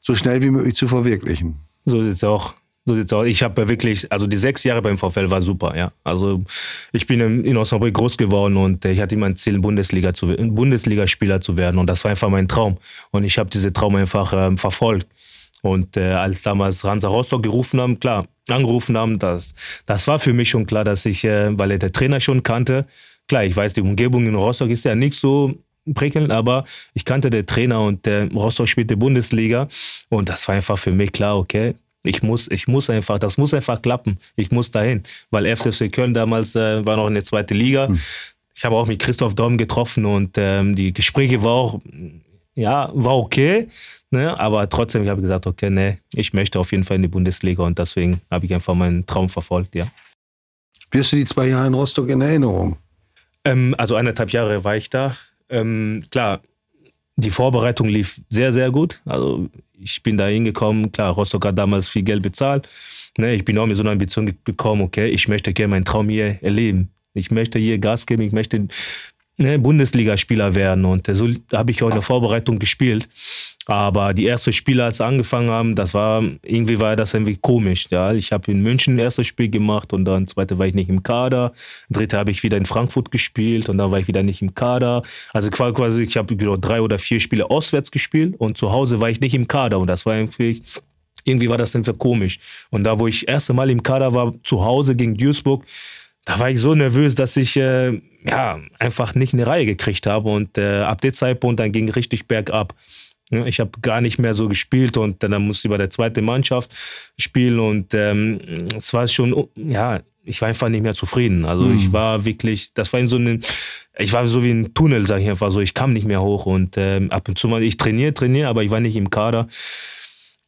so schnell wie möglich zu verwirklichen. So sieht's auch. So sieht's aus. Ich habe wirklich, also die sechs Jahre beim VfL war super, ja. Also ich bin in Osnabrück groß geworden und ich hatte immer ein Ziel, Bundesliga zu, Bundesligaspieler zu werden und das war einfach mein Traum. Und ich habe diese Traum einfach äh, verfolgt. Und äh, als damals Hansa Rostock gerufen haben, klar, angerufen haben, das, das war für mich schon klar, dass ich, äh, weil er der Trainer schon kannte, klar, ich weiß, die Umgebung in Rostock ist ja nicht so prickelnd, aber ich kannte den Trainer und der Rostock spielte Bundesliga und das war einfach für mich klar, okay, ich muss, ich muss einfach, das muss einfach klappen. Ich muss dahin, weil FCC Köln damals äh, war noch in der zweiten Liga. Hm. Ich habe auch mit Christoph Daum getroffen und ähm, die Gespräche war auch, ja, war okay. Ne? Aber trotzdem, ich habe gesagt, okay, ne, ich möchte auf jeden Fall in die Bundesliga und deswegen habe ich einfach meinen Traum verfolgt, ja. Wie hast du die zwei Jahre in Rostock in Erinnerung? Ähm, also eineinhalb Jahre war ich da. Ähm, klar, die Vorbereitung lief sehr, sehr gut. Also ich bin da hingekommen, klar, Rostock hat damals viel Geld bezahlt. Ne, ich bin auch mit so einer Ambition gekommen, okay, ich möchte gerne meinen Traum hier erleben. Ich möchte hier Gas geben, ich möchte ne, Bundesligaspieler werden. Und so habe ich auch in der Vorbereitung gespielt. Aber die ersten Spiele, als sie angefangen haben, das war, irgendwie war das irgendwie komisch. Ja. Ich habe in München ein erstes Spiel gemacht und dann zweite war ich nicht im Kader. Dritte habe ich wieder in Frankfurt gespielt und dann war ich wieder nicht im Kader. Also quasi, ich habe drei oder vier Spiele auswärts gespielt und zu Hause war ich nicht im Kader. Und das war irgendwie, irgendwie war das dann komisch. Und da, wo ich das erste Mal im Kader war, zu Hause gegen Duisburg, da war ich so nervös, dass ich äh, ja, einfach nicht eine Reihe gekriegt habe. Und äh, ab dem Zeitpunkt dann ging richtig bergab. Ich habe gar nicht mehr so gespielt und dann musste ich bei der zweiten Mannschaft spielen und ähm, es war schon, ja, ich war einfach nicht mehr zufrieden. Also mhm. ich war wirklich, das war in so einem, ich war so wie ein Tunnel, sag ich einfach so, ich kam nicht mehr hoch und ähm, ab und zu mal, ich trainiere, trainiere, aber ich war nicht im Kader.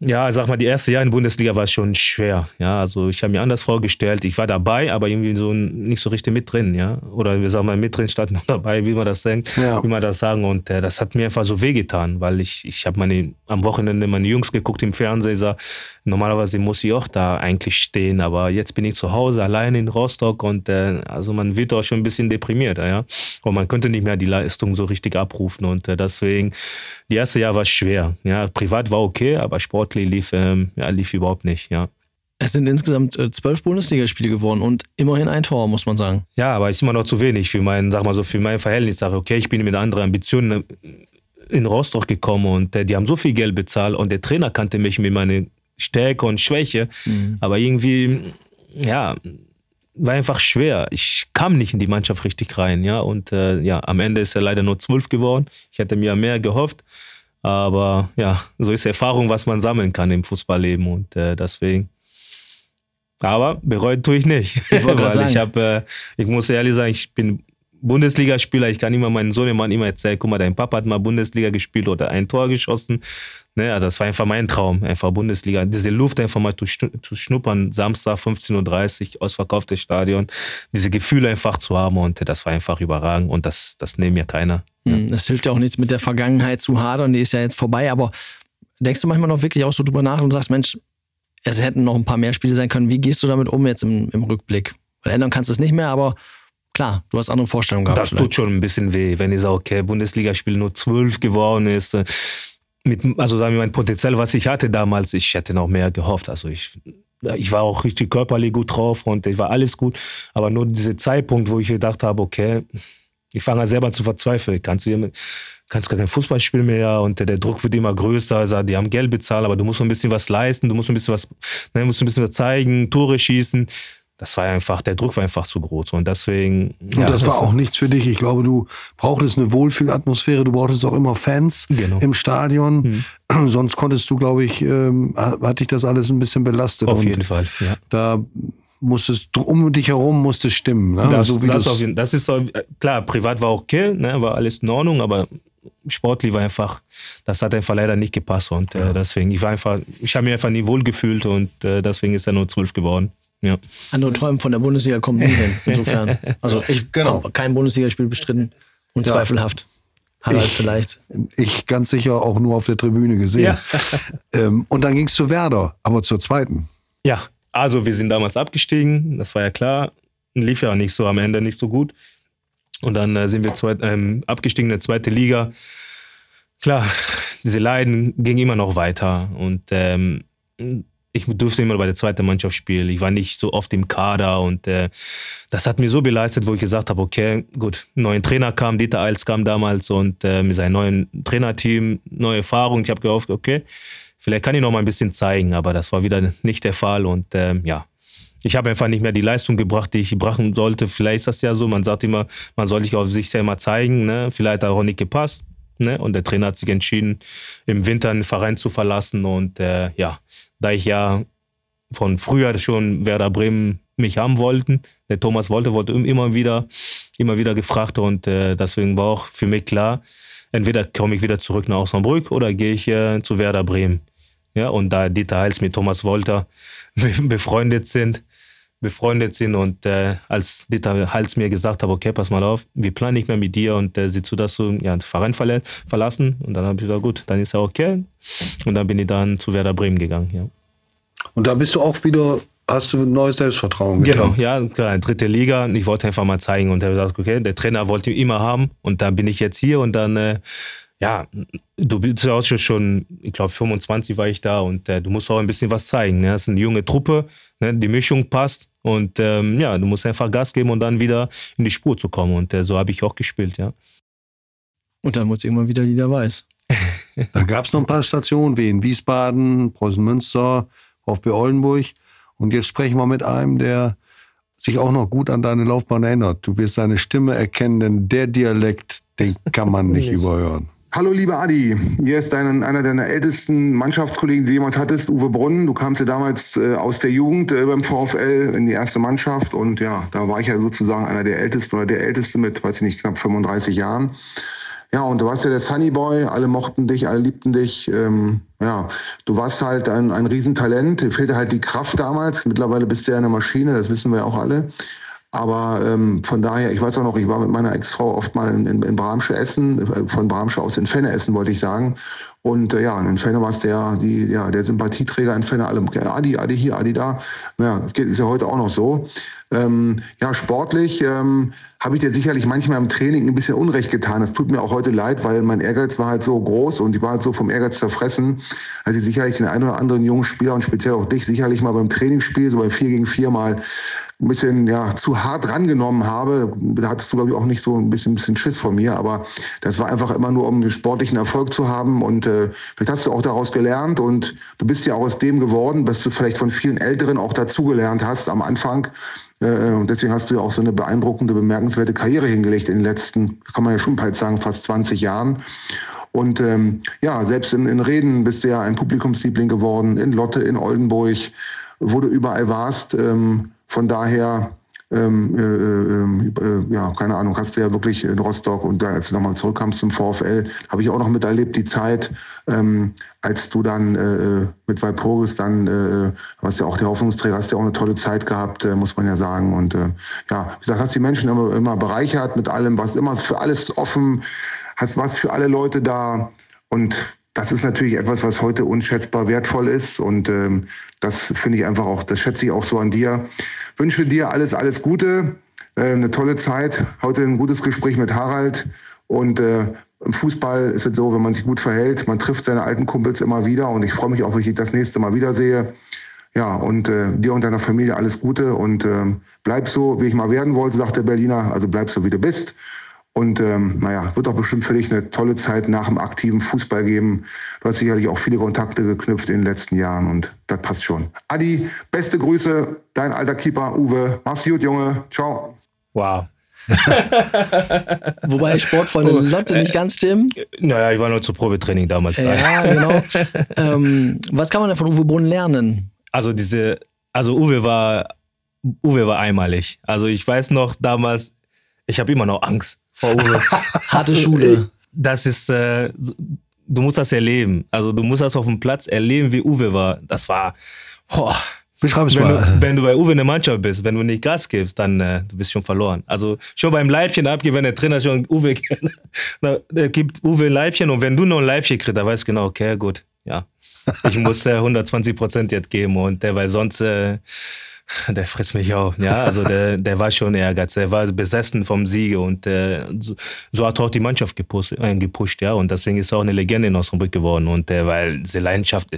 Ja, sag mal, die erste Jahr in der Bundesliga war schon schwer. Ja, also ich habe mir anders vorgestellt. Ich war dabei, aber irgendwie so nicht so richtig mit drin, ja. Oder wir sagen mal mit drin statt nur dabei, wie man das denkt, ja. wie man das sagen. Und äh, das hat mir einfach so wehgetan, weil ich, ich habe meine am Wochenende meine Jungs geguckt im Fernsehen, sah, normalerweise muss ich auch da eigentlich stehen, aber jetzt bin ich zu Hause allein in Rostock und äh, also man wird auch schon ein bisschen deprimiert, ja. Und man könnte nicht mehr die Leistung so richtig abrufen und äh, deswegen die erste Jahr war schwer. Ja, privat war okay, aber sportlich lief, ähm, ja, lief überhaupt nicht, ja. Es sind insgesamt äh, zwölf Bundesligaspiele geworden und immerhin ein Tor, muss man sagen. Ja, aber ist immer noch zu wenig für mein, sag mal so, für mein Verhältnis. Sage, okay, ich bin mit anderen Ambitionen in Rostock gekommen und äh, die haben so viel Geld bezahlt und der Trainer kannte mich mit meiner Stärke und Schwäche. Mhm. Aber irgendwie, ja, war einfach schwer. Ich kam nicht in die Mannschaft richtig rein, ja. Und äh, ja, am Ende ist er leider nur zwölf geworden. Ich hätte mir mehr gehofft. Aber ja, so ist Erfahrung, was man sammeln kann im Fußballleben. Und äh, deswegen. Aber bereut tue ich nicht. Ich Weil sagen. ich habe, äh, ich muss ehrlich sagen, ich bin Bundesligaspieler. Ich kann immer meinen Sohn immer erzählen, guck mal, dein Papa hat mal Bundesliga gespielt oder ein Tor geschossen. Ne, also das war einfach mein Traum, einfach Bundesliga. Diese Luft einfach mal zu, schnuppern, Samstag 15.30 Uhr, ausverkauftes Stadion, diese Gefühle einfach zu haben und das war einfach überragend und das, das nehmen mir keiner. Hm, das hilft ja auch nichts mit der Vergangenheit zu hadern, die ist ja jetzt vorbei, aber denkst du manchmal noch wirklich auch so drüber nach und sagst, Mensch, es hätten noch ein paar mehr Spiele sein können. Wie gehst du damit um jetzt im, im Rückblick? Weil ändern kannst du es nicht mehr, aber klar, du hast andere Vorstellungen gehabt. Das vielleicht. tut schon ein bisschen weh, wenn ich sage, okay, Bundesligaspiel nur zwölf geworden ist mit, also sagen wir, mein Potenzial, was ich hatte damals, ich hätte noch mehr gehofft. Also ich, ich war auch richtig körperlich gut drauf und ich war alles gut. Aber nur dieser Zeitpunkt, wo ich gedacht habe, okay, ich fange an selber zu verzweifeln. Kannst du kannst gar kein Fußball spielen mehr und der, der, Druck wird immer größer. Also die haben Geld bezahlt, aber du musst ein bisschen was leisten, du musst ein bisschen was, ne, musst ein bisschen was zeigen, Tore schießen das war einfach, der Druck war einfach zu groß. Und deswegen. Und ja, das war auch nichts für dich. Ich glaube, du brauchtest eine Wohlfühlatmosphäre, du brauchtest auch immer Fans genau. im Stadion. Mhm. Sonst konntest du, glaube ich, ähm, hat dich das alles ein bisschen belastet. Auf jeden Fall, ja. Da musstest um dich herum musste stimmen. Ne? Das, so das, auf, das ist so, klar, privat war okay, ne, war alles in Ordnung, aber sportlich war einfach, das hat einfach leider nicht gepasst und äh, deswegen, ich war einfach, ich habe mich einfach nie wohl gefühlt und äh, deswegen ist er nur zwölf geworden. Ja. Andere träumen von der Bundesliga kommen nie hin. Insofern. Also ich genau. habe kein Bundesligaspiel bestritten. Unzweifelhaft. Ja. Harald ich, vielleicht. Ich ganz sicher auch nur auf der Tribüne gesehen. Ja. ähm, und dann ging es zu Werder, aber zur zweiten. Ja, also wir sind damals abgestiegen, das war ja klar. Lief ja nicht so am Ende nicht so gut. Und dann äh, sind wir zweit, ähm, abgestiegen in der zweite Liga. Klar, diese Leiden gingen immer noch weiter. Und ähm, ich durfte immer bei der zweiten Mannschaft spielen. Ich war nicht so oft im Kader und äh, das hat mir so beleistet, wo ich gesagt habe, okay, gut, neuen Trainer kam, Dieter Eils kam damals und äh, mit seinem neuen Trainerteam, neue Erfahrung. Ich habe gehofft, okay, vielleicht kann ich noch mal ein bisschen zeigen, aber das war wieder nicht der Fall und äh, ja, ich habe einfach nicht mehr die Leistung gebracht, die ich brachen sollte. Vielleicht ist das ja so, man sagt immer, man soll sich auf sich selber zeigen, ne? vielleicht hat auch nicht gepasst. Ne? Und der Trainer hat sich entschieden, im Winter den Verein zu verlassen und äh, ja, da ich ja von früher schon Werder Bremen mich haben wollten. Der Thomas wollte, wollte immer wieder, immer wieder gefragt und äh, deswegen war auch für mich klar, entweder komme ich wieder zurück nach Osnabrück oder gehe ich äh, zu Werder Bremen. Ja, und da Dieter Heils mit Thomas Wolter befreundet sind, befreundet sind und äh, als Dieter Hals mir gesagt hat, okay, pass mal auf, wir planen nicht mehr mit dir und äh, siehst du, dass du ja, den Verein verla verlassen? Und dann habe ich gesagt, gut, dann ist er okay. Und dann bin ich dann zu Werder Bremen gegangen, ja. Und da bist du auch wieder, hast du ein neues Selbstvertrauen Genau, ja, klar, dritte Liga. Ich wollte einfach mal zeigen und er hat gesagt, okay, der Trainer wollte ihn immer haben und dann bin ich jetzt hier und dann äh, ja, du bist ja auch schon, ich glaube, 25 war ich da und äh, du musst auch ein bisschen was zeigen. Ne? Das ist eine junge Truppe, ne? die Mischung passt und ähm, ja, du musst einfach Gas geben und dann wieder in die Spur zu kommen. Und äh, so habe ich auch gespielt, ja. Und dann wurde es irgendwann wieder Lieder weiß. da gab es noch ein paar Stationen wie in Wiesbaden, Preußen Münster, VfB Oldenburg. Und jetzt sprechen wir mit einem, der sich auch noch gut an deine Laufbahn erinnert. Du wirst seine Stimme erkennen, denn der Dialekt, den kann man nicht überhören. Hallo lieber Adi, hier ist dein, einer deiner ältesten Mannschaftskollegen, die du jemals hattest, Uwe Brunn. Du kamst ja damals äh, aus der Jugend äh, beim VfL in die erste Mannschaft und ja, da war ich ja sozusagen einer der Ältesten oder der Älteste mit, weiß ich nicht, knapp 35 Jahren. Ja, und du warst ja der Sunny Boy, alle mochten dich, alle liebten dich. Ähm, ja, du warst halt ein, ein Riesentalent, dir fehlte halt die Kraft damals. Mittlerweile bist du ja eine Maschine, das wissen wir auch alle. Aber ähm, von daher, ich weiß auch noch, ich war mit meiner Ex-Frau oft mal in, in, in Bramsche essen, äh, von Bramsche aus in Fenne essen, wollte ich sagen. Und äh, ja, in Fenne war es der, die, ja, der Sympathieträger in Fenne, alle, Adi, Adi hier, Adi da. Ja, das geht, ist ja heute auch noch so. Ähm, ja, sportlich ähm, habe ich dir sicherlich manchmal im Training ein bisschen Unrecht getan. Das tut mir auch heute leid, weil mein Ehrgeiz war halt so groß und ich war halt so vom Ehrgeiz zerfressen, als ich sicherlich den einen oder anderen jungen Spieler und speziell auch dich sicherlich mal beim Trainingsspiel, so bei 4 gegen 4 mal ein bisschen ja, zu hart rangenommen habe. Da hattest du, glaube ich, auch nicht so ein bisschen, ein bisschen Schiss von mir, aber das war einfach immer nur, um sportlichen Erfolg zu haben. Und äh, vielleicht hast du auch daraus gelernt und du bist ja auch aus dem geworden, was du vielleicht von vielen Älteren auch dazugelernt hast am Anfang. Äh, und deswegen hast du ja auch so eine beeindruckende, bemerkenswerte Karriere hingelegt in den letzten, kann man ja schon bald sagen, fast 20 Jahren. Und ähm, ja, selbst in, in Reden bist du ja ein Publikumsliebling geworden, in Lotte, in Oldenburg, wo du überall warst. Ähm, von daher, ähm, äh, äh, äh, ja, keine Ahnung, hast du ja wirklich in Rostock und da, als du nochmal zurückkamst zum VfL, habe ich auch noch miterlebt, die Zeit, ähm, als du dann äh, mit Walpurgis dann, äh, warst ja auch der Hoffnungsträger, hast ja auch eine tolle Zeit gehabt, äh, muss man ja sagen. Und äh, ja, wie gesagt, hast die Menschen immer, immer bereichert mit allem, was immer für alles offen, hast was für alle Leute da und das ist natürlich etwas, was heute unschätzbar wertvoll ist. Und ähm, das finde ich einfach auch, das schätze ich auch so an dir. Wünsche dir alles, alles Gute, äh, eine tolle Zeit. Heute ein gutes Gespräch mit Harald. Und äh, im Fußball ist es so, wenn man sich gut verhält, man trifft seine alten Kumpels immer wieder. Und ich freue mich auch, wenn ich das nächste Mal wiedersehe. Ja, und äh, dir und deiner Familie alles Gute und äh, bleib so, wie ich mal werden wollte, sagt der Berliner. Also bleib so, wie du bist. Und ähm, naja, wird auch bestimmt für dich eine tolle Zeit nach dem aktiven Fußball geben. Du hast sicherlich auch viele Kontakte geknüpft in den letzten Jahren und das passt schon. Adi, beste Grüße, dein alter Keeper Uwe. Mach's gut, Junge. Ciao. Wow. Wobei Sportfreunde oh, Lotte nicht ganz stimmen. Naja, ich war nur zu Probetraining damals. Da. Ja, genau. ähm, was kann man denn von Uwe Brunn lernen? Also diese, also Uwe war, Uwe war einmalig. Also ich weiß noch damals, ich habe immer noch Angst vor Uwe. Harte Schule. Das ist, äh, du musst das erleben. Also du musst das auf dem Platz erleben, wie Uwe war. Das war, boah. Beschreib es wenn mal. Du, wenn du bei Uwe eine Mannschaft bist, wenn du nicht Gas gibst, dann äh, du bist schon verloren. Also schon beim Leibchen abgeben, wenn der Trainer schon Uwe der gibt Uwe ein Leibchen und wenn du noch ein Leibchen kriegst, dann weißt du genau, okay, gut, ja. Ich muss äh, 120 Prozent jetzt geben und der, weil sonst äh, der frisst mich auch. Ja, also der, der war schon ehrgeizig. Der war besessen vom Siege und äh, so, so, hat auch die Mannschaft gepusht, äh, gepusht, ja. Und deswegen ist er auch eine Legende in Osnabrück geworden. Und äh, weil diese Leidenschaft,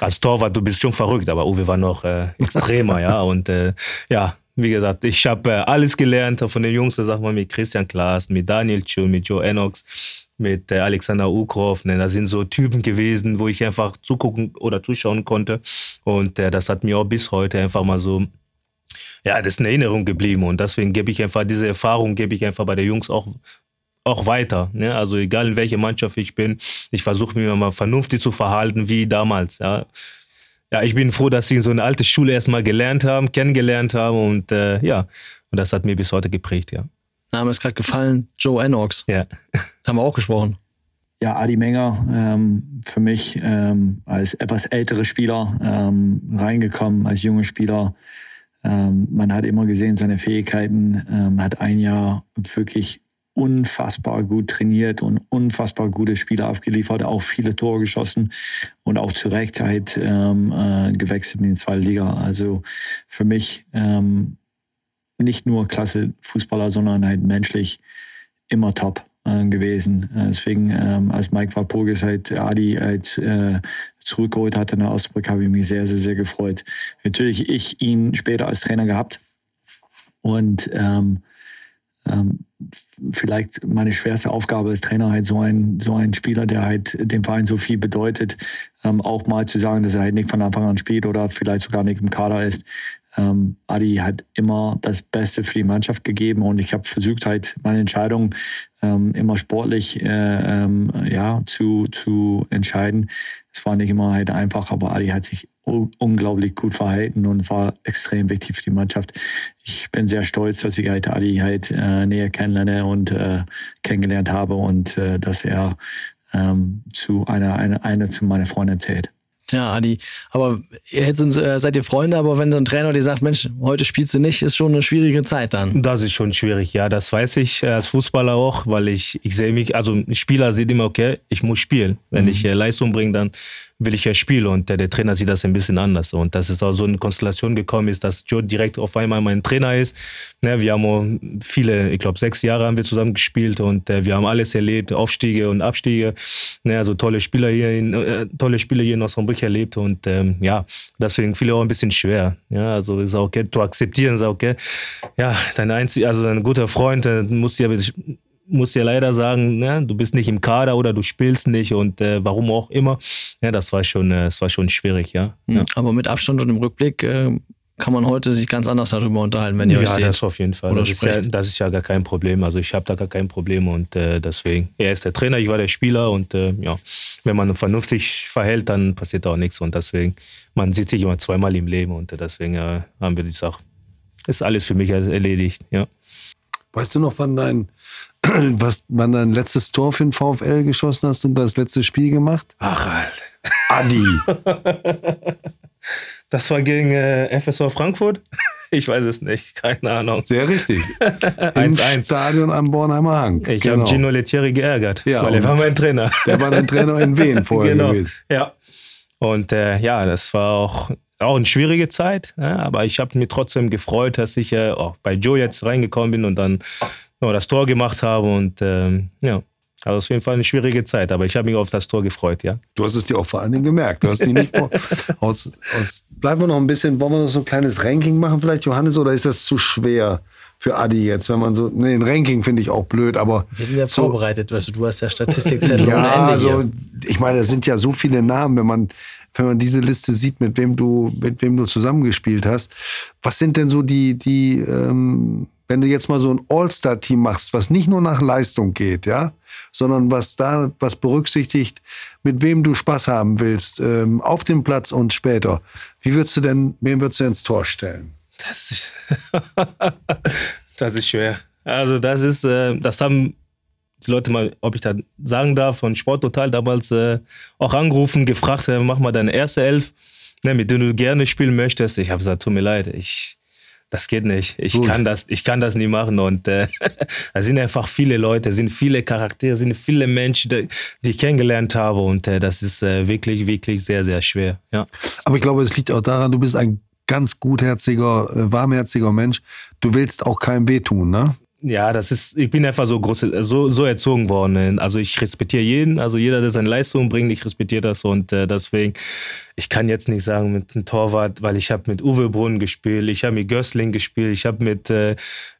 als Torwart, du bist schon verrückt, aber Uwe war noch äh, extremer, ja. Und äh, ja, wie gesagt, ich habe äh, alles gelernt von den Jungs, sag mal, mit Christian Klaas, mit Daniel Chu, mit Joe Enox mit äh, Alexander Ukrov. Ne? Das sind so Typen gewesen, wo ich einfach zugucken oder zuschauen konnte. Und äh, das hat mir auch bis heute einfach mal so, ja, das ist eine Erinnerung geblieben. Und deswegen gebe ich einfach, diese Erfahrung gebe ich einfach bei den Jungs auch, auch weiter. Ne? Also egal in welcher Mannschaft ich bin, ich versuche mich mal vernünftig zu verhalten wie damals. Ja? ja, ich bin froh, dass sie so eine alte Schule erstmal gelernt haben, kennengelernt haben und äh, ja, und das hat mir bis heute geprägt, ja. Name ist gerade gefallen, Joe Enox. Ja. haben wir auch gesprochen. Ja, Adi Menger, ähm, für mich ähm, als etwas ältere Spieler ähm, reingekommen, als junger Spieler. ähm, man hat immer gesehen, seine Fähigkeiten, ähm, hat ein Jahr wirklich unfassbar gut trainiert und unfassbar gute Spiele abgeliefert, auch viele Tore geschossen und auch zu Recht halt ähm, äh, gewechselt in die zweite Liga. Also für mich ähm, nicht nur klasse Fußballer, sondern halt menschlich immer top äh, gewesen. Äh, deswegen, ähm, als Mike Walpurgis halt Adi halt, äh, zurückgeholt hatte nach Osnabrück, habe ich mich sehr, sehr, sehr gefreut. Natürlich ich ihn später als Trainer gehabt und ähm, ähm, vielleicht meine schwerste Aufgabe als Trainer halt so ein, so ein Spieler, der halt dem Verein so viel bedeutet, ähm, auch mal zu sagen, dass er halt nicht von Anfang an spielt oder vielleicht sogar nicht im Kader ist. Ähm, Adi hat immer das Beste für die Mannschaft gegeben und ich habe versucht halt meine Entscheidung ähm, immer sportlich äh, ähm, ja, zu, zu entscheiden. Es war nicht immer halt einfach, aber Adi hat sich unglaublich gut verhalten und war extrem wichtig für die Mannschaft. Ich bin sehr stolz, dass ich halt Adi halt äh, näher kennenlerne und äh, kennengelernt habe und äh, dass er ähm, zu einer, einer, einer zu meiner Freundin zählt. Ja, Adi, aber jetzt sind, äh, seid ihr Freunde, aber wenn so ein Trainer dir sagt, Mensch, heute spielst du nicht, ist schon eine schwierige Zeit dann. Das ist schon schwierig, ja, das weiß ich äh, als Fußballer auch, weil ich, ich sehe mich, also ein Spieler sieht immer, okay, ich muss spielen. Wenn mhm. ich äh, Leistung bringe, dann will ich ja spielen und der, der, Trainer sieht das ein bisschen anders. Und dass es auch so eine Konstellation gekommen ist, dass Joe direkt auf einmal mein Trainer ist. Ne, wir haben viele, ich glaube sechs Jahre haben wir zusammen gespielt und äh, wir haben alles erlebt, Aufstiege und Abstiege. Ne, also tolle Spieler hier in, äh, tolle Spieler hier in Osnabrück erlebt und ähm, ja, deswegen viele auch ein bisschen schwer. Ja, also ist auch okay, zu akzeptieren, ist auch okay. Ja, dein einzig, also dein guter Freund, der muss ja muss ja leider sagen, ne, du bist nicht im Kader oder du spielst nicht und äh, warum auch immer. Ja, das war schon, äh, das war schon schwierig, ja. Mhm, ja. Aber mit Abstand und im Rückblick äh, kann man heute sich ganz anders darüber unterhalten, wenn ihr ja, euch seht. Ja, das auf jeden Fall. Das ist ja, das ist ja, gar kein Problem. Also ich habe da gar kein Problem und äh, deswegen. Er ist der Trainer, ich war der Spieler und äh, ja, wenn man vernünftig verhält, dann passiert auch nichts und deswegen, man sieht sich immer zweimal im Leben und deswegen äh, haben wir die Sache. Ist alles für mich erledigt, ja. Weißt du noch, wann dein was, wann dein letztes Tor für den VfL geschossen hast und das letzte Spiel gemacht? Ach, Alter. Adi. Das war gegen äh, FSV Frankfurt? Ich weiß es nicht, keine Ahnung. Sehr richtig. Im Stadion am Bornheimer Hang. Ich genau. habe Gino Lettieri geärgert, ja, weil er war mein Trainer. Der war dein Trainer in Wien vorher genau. gewesen. Ja. Und äh, ja, das war auch, auch eine schwierige Zeit, ja, aber ich habe mich trotzdem gefreut, dass ich äh, auch bei Joe jetzt reingekommen bin und dann ja, das Tor gemacht habe. Und ähm, ja, also auf jeden Fall eine schwierige Zeit, aber ich habe mich auf das Tor gefreut, ja. Du hast es dir auch vor allen Dingen gemerkt. Du hast sie nicht vor, aus, aus, bleiben wir noch ein bisschen, wollen wir noch so ein kleines Ranking machen vielleicht, Johannes, oder ist das zu schwer? für Adi jetzt, wenn man so, nee, ein Ranking finde ich auch blöd, aber. Wir sind ja so, vorbereitet, also du hast ja Statistikzettel ja, also, ich meine, es sind ja so viele Namen, wenn man, wenn man diese Liste sieht, mit wem du, mit wem du zusammengespielt hast. Was sind denn so die, die, ähm, wenn du jetzt mal so ein All-Star-Team machst, was nicht nur nach Leistung geht, ja, sondern was da, was berücksichtigt, mit wem du Spaß haben willst, ähm, auf dem Platz und später. Wie würdest du denn, wem würdest du ins Tor stellen? Das ist, das ist schwer. Also das ist, äh, das haben die Leute mal, ob ich da sagen darf, von Sporttotal damals äh, auch angerufen, gefragt, äh, mach mal deine erste Elf, ne, mit der du gerne spielen möchtest. Ich habe gesagt, tut mir leid, ich das geht nicht. Ich kann das, ich kann das nie machen. Und äh, da sind einfach viele Leute, sind viele Charaktere, sind viele Menschen, die, die ich kennengelernt habe. Und äh, das ist äh, wirklich, wirklich sehr, sehr schwer. Ja. Aber ich glaube, es liegt auch daran, du bist ein ganz gutherziger, äh, warmherziger Mensch. Du willst auch keinem wehtun, ne? Ja, das ist, ich bin einfach so groß, so, so erzogen worden. Also ich respektiere jeden, also jeder, der seine Leistung bringt, ich respektiere das und äh, deswegen, ich kann jetzt nicht sagen mit einem Torwart, weil ich habe mit Uwe Brunn gespielt, ich habe mit Gößling gespielt, ich habe mit äh,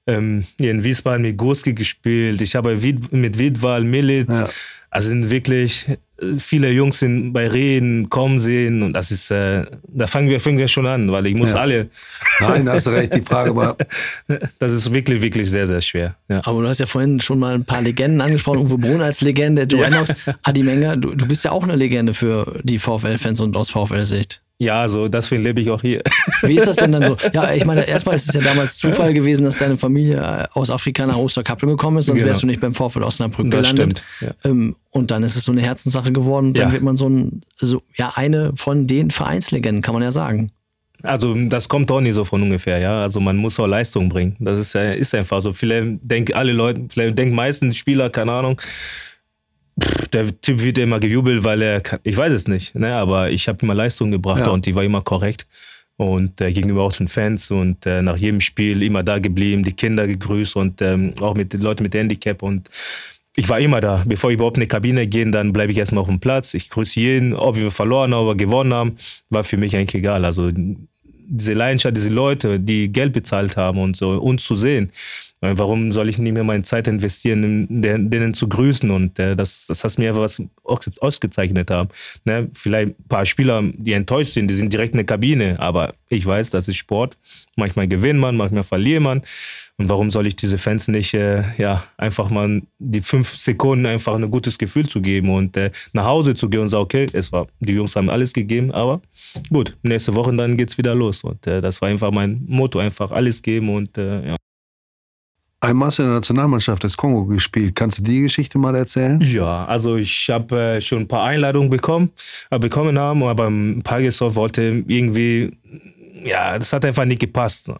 ähm, in Wiesbaden mit Gurski gespielt, ich habe mit Widwal, Militz, ja. Also sind wirklich viele Jungs sind bei Reden kommen sehen und das ist, äh, da fangen wir, fangen wir schon an, weil ich muss ja. alle. Nein, hast recht, die Frage war. das ist wirklich, wirklich sehr, sehr schwer. Ja. Aber du hast ja vorhin schon mal ein paar Legenden angesprochen, Uwe Brunn als Legende, Joe ja. Enox, Adi Menger, du, du bist ja auch eine Legende für die VfL-Fans und aus VfL-Sicht. Ja, so deswegen lebe ich auch hier. Wie ist das denn dann so? Ja, ich meine, erstmal ist es ja damals Zufall gewesen, dass deine Familie äh, aus Afrika nach Osterkappel gekommen ist, sonst genau. wärst du nicht beim Vorfeld Osnabrück das gelandet. Stimmt, ja. Ähm, und dann ist es so eine Herzenssache geworden und dann ja. wird man so, ein, so ja, eine von den Vereinslegenden, kann man ja sagen. also das kommt doch nicht so von ungefähr, ja. Also man muss auch Leistung bringen. Das ist, ist einfach so. Vielleicht denken alle Leute, vielleicht denken meistens Spieler, keine Ahnung, der Typ wird immer gejubelt, weil er, kann, ich weiß es nicht, ne? aber ich habe immer Leistung gebracht ja. und die war immer korrekt. Und äh, gegenüber auch den Fans und äh, nach jedem Spiel immer da geblieben, die Kinder gegrüßt und ähm, auch mit den Leuten mit Handicap und ich war immer da. Bevor ich überhaupt in die Kabine gehe, dann bleibe ich erstmal auf dem Platz. Ich grüße jeden, ob wir verloren haben oder gewonnen haben, war für mich eigentlich egal. Also diese Leidenschaft, diese Leute, die Geld bezahlt haben und so, uns zu sehen, Warum soll ich nicht mehr meine Zeit investieren, denen zu grüßen? Und äh, das, das hat mir einfach was ausgezeichnet haben. Ne? Vielleicht ein paar Spieler, die enttäuscht sind, die sind direkt in der Kabine. Aber ich weiß, das ist Sport. Manchmal gewinnt man, manchmal verliert man. Und warum soll ich diese Fans nicht äh, ja, einfach mal die fünf Sekunden einfach ein gutes Gefühl zu geben und äh, nach Hause zu gehen und sagen, okay, es war, die Jungs haben alles gegeben, aber gut, nächste Woche dann geht es wieder los. Und äh, das war einfach mein Motto, einfach alles geben und äh, ja. Einmal hast du in der Nationalmannschaft des Kongo gespielt. Kannst du die Geschichte mal erzählen? Ja, also ich habe äh, schon ein paar Einladungen bekommen, äh, bekommen haben, aber Pagesov wollte irgendwie, ja, das hat einfach nicht gepasst.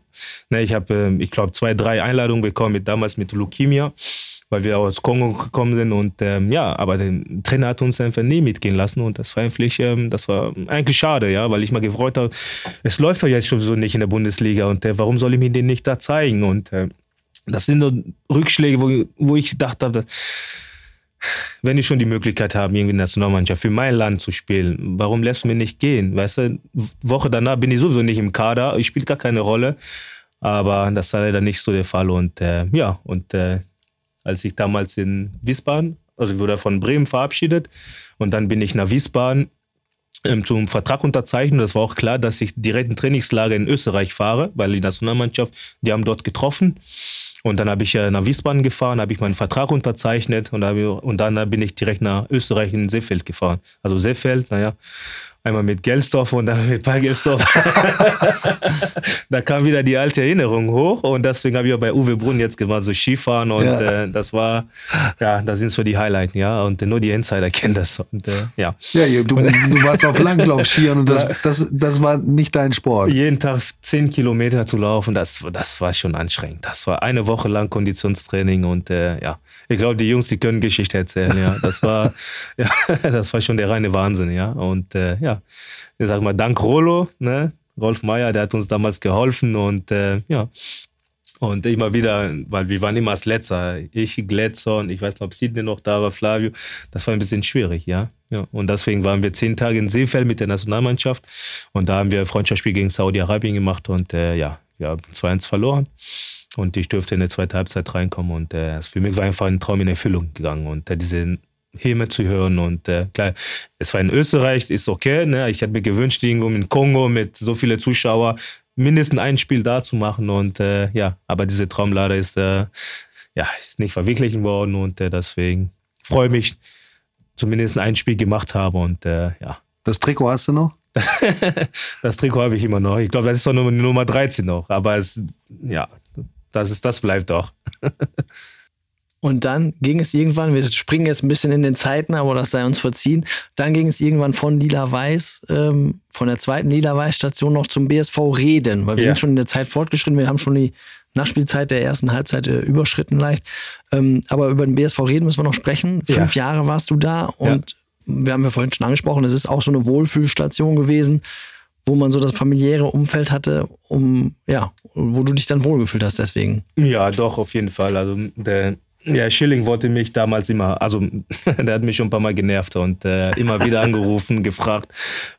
Ne, ich habe, äh, ich glaube, zwei, drei Einladungen bekommen, mit, damals mit Leukämia, weil wir aus Kongo gekommen sind und ähm, ja, aber der Trainer hat uns einfach nie mitgehen lassen und das war eigentlich, ähm, das war eigentlich schade, ja, weil ich mal gefreut habe, es läuft doch jetzt schon so nicht in der Bundesliga und äh, warum soll ich mir den nicht da zeigen und äh, das sind so Rückschläge, wo, wo ich gedacht habe, wenn ich schon die Möglichkeit habe, irgendwie in der Nationalmannschaft für mein Land zu spielen, warum lässt du mir nicht gehen? Weißt du, Woche danach bin ich sowieso nicht im Kader, ich spiele gar keine Rolle. Aber das war leider nicht so der Fall. Und äh, ja, und äh, als ich damals in Wiesbaden, also ich wurde von Bremen verabschiedet und dann bin ich nach Wiesbaden ähm, zum Vertrag unterzeichnen. Das war auch klar, dass ich direkt ein Trainingslager in Österreich fahre, weil die Nationalmannschaft, die haben dort getroffen. Und dann habe ich äh, nach Wiesbaden gefahren, habe ich meinen Vertrag unterzeichnet und, ich, und dann bin ich direkt nach Österreich in Seefeld gefahren. Also Seefeld, naja, Einmal mit Gelsdorf und dann mit Pargelsdorf. da kam wieder die alte Erinnerung hoch und deswegen habe ich auch bei Uwe Brunn jetzt gemacht, so Skifahren und ja. äh, das war, ja, das sind so die Highlights, ja, und nur die Insider kennen das und äh, ja. Ja, du, du warst auf Langlauf-Skiern und das, das, das war nicht dein Sport. Jeden Tag zehn Kilometer zu laufen, das, das war schon anstrengend. Das war eine Woche lang Konditionstraining und äh, ja, ich glaube, die Jungs, die können Geschichte erzählen, ja. Das war, ja, das war schon der reine Wahnsinn, ja. Und äh, ich sag mal, dank Rolo, ne? Rolf Meyer, der hat uns damals geholfen und äh, ja. Und immer wieder, weil wir waren immer als Letzter. Ich, Gladson, ich weiß nicht, ob Sidney noch da war, Flavio. Das war ein bisschen schwierig, ja. ja. Und deswegen waren wir zehn Tage in Seefeld mit der Nationalmannschaft. Und da haben wir ein Freundschaftsspiel gegen Saudi-Arabien gemacht und äh, ja, wir haben 2-1 verloren. Und ich durfte in der zweiten Halbzeit reinkommen. Und äh, für mich war einfach ein Traum in Erfüllung gegangen. Und äh, diese Häme zu hören. Und äh, klar, es war in Österreich, ist okay. Ne? Ich hätte mir gewünscht, irgendwo in Kongo mit so vielen Zuschauern mindestens ein Spiel da zu machen. Und äh, ja, aber diese Traum leider ist, äh, ja, ist nicht verwirklichen worden. Und äh, deswegen freue ich mich, zumindest ein Spiel gemacht habe. Und äh, ja. Das Trikot hast du noch? das Trikot habe ich immer noch. Ich glaube, das ist doch Nummer 13 noch. Aber es, ja, das, ist, das bleibt doch. Und dann ging es irgendwann, wir springen jetzt ein bisschen in den Zeiten, aber das sei uns verziehen. Dann ging es irgendwann von Lila Weiß, ähm, von der zweiten Lila Weiß Station noch zum BSV Reden, weil wir ja. sind schon in der Zeit fortgeschritten. Wir haben schon die Nachspielzeit der ersten Halbzeit äh, überschritten leicht. Ähm, aber über den BSV Reden müssen wir noch sprechen. Fünf ja. Jahre warst du da und ja. wir haben ja vorhin schon angesprochen, es ist auch so eine Wohlfühlstation gewesen wo man so das familiäre Umfeld hatte, um ja, wo du dich dann wohlgefühlt hast deswegen. Ja, doch, auf jeden Fall. Also der ja, Schilling wollte mich damals immer, also der hat mich schon ein paar Mal genervt und äh, immer wieder angerufen, gefragt,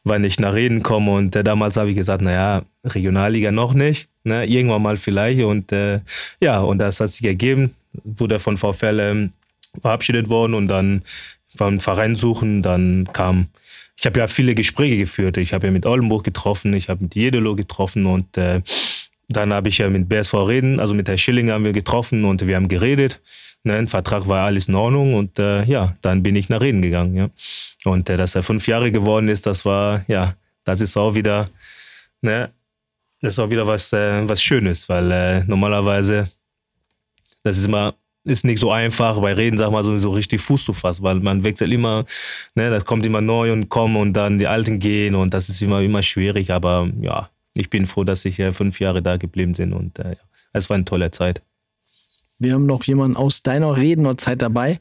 wann ich nach Reden komme. Und äh, damals habe ich gesagt, naja, Regionalliga noch nicht, ne, irgendwann mal vielleicht. Und äh, ja, und das hat sich ergeben, wurde von VfL ähm, verabschiedet worden und dann vom Verein suchen, dann kam, ich habe ja viele Gespräche geführt. Ich habe ja mit Oldenburg getroffen, ich habe mit Jedelo getroffen und äh, dann habe ich ja mit BSV Reden, also mit Herr Schilling haben wir getroffen und wir haben geredet. Ne, ein Vertrag war alles in Ordnung und äh, ja, dann bin ich nach Reden gegangen. Ja. Und äh, dass er fünf Jahre geworden ist, das war, ja, das ist auch wieder, ne, das ist auch wieder was, äh, was Schönes, weil äh, normalerweise, das ist immer, ist nicht so einfach, bei Reden, sag mal, so, so richtig Fuß zu fassen, weil man wechselt immer, ne, das kommt immer neu und kommen und dann die Alten gehen und das ist immer, immer schwierig, aber ja, ich bin froh, dass ich äh, fünf Jahre da geblieben bin und äh, es war eine tolle Zeit. Wir haben noch jemanden aus deiner Rednerzeit dabei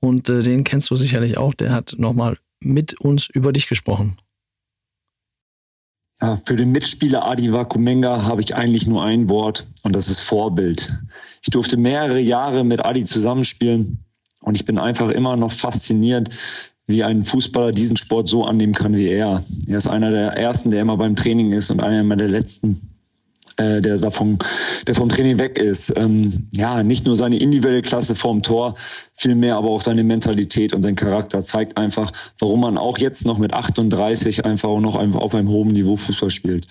und äh, den kennst du sicherlich auch. Der hat nochmal mit uns über dich gesprochen. Ja, für den Mitspieler Adi Wakumenga habe ich eigentlich nur ein Wort und das ist Vorbild. Ich durfte mehrere Jahre mit Adi zusammenspielen und ich bin einfach immer noch fasziniert, wie ein Fußballer diesen Sport so annehmen kann wie er. Er ist einer der ersten, der immer beim Training ist und einer der letzten, äh, der davon, der vom Training weg ist. Ähm, ja, nicht nur seine individuelle Klasse vorm Tor, vielmehr aber auch seine Mentalität und sein Charakter zeigt einfach, warum man auch jetzt noch mit 38 einfach auch noch auf einem hohen Niveau Fußball spielt.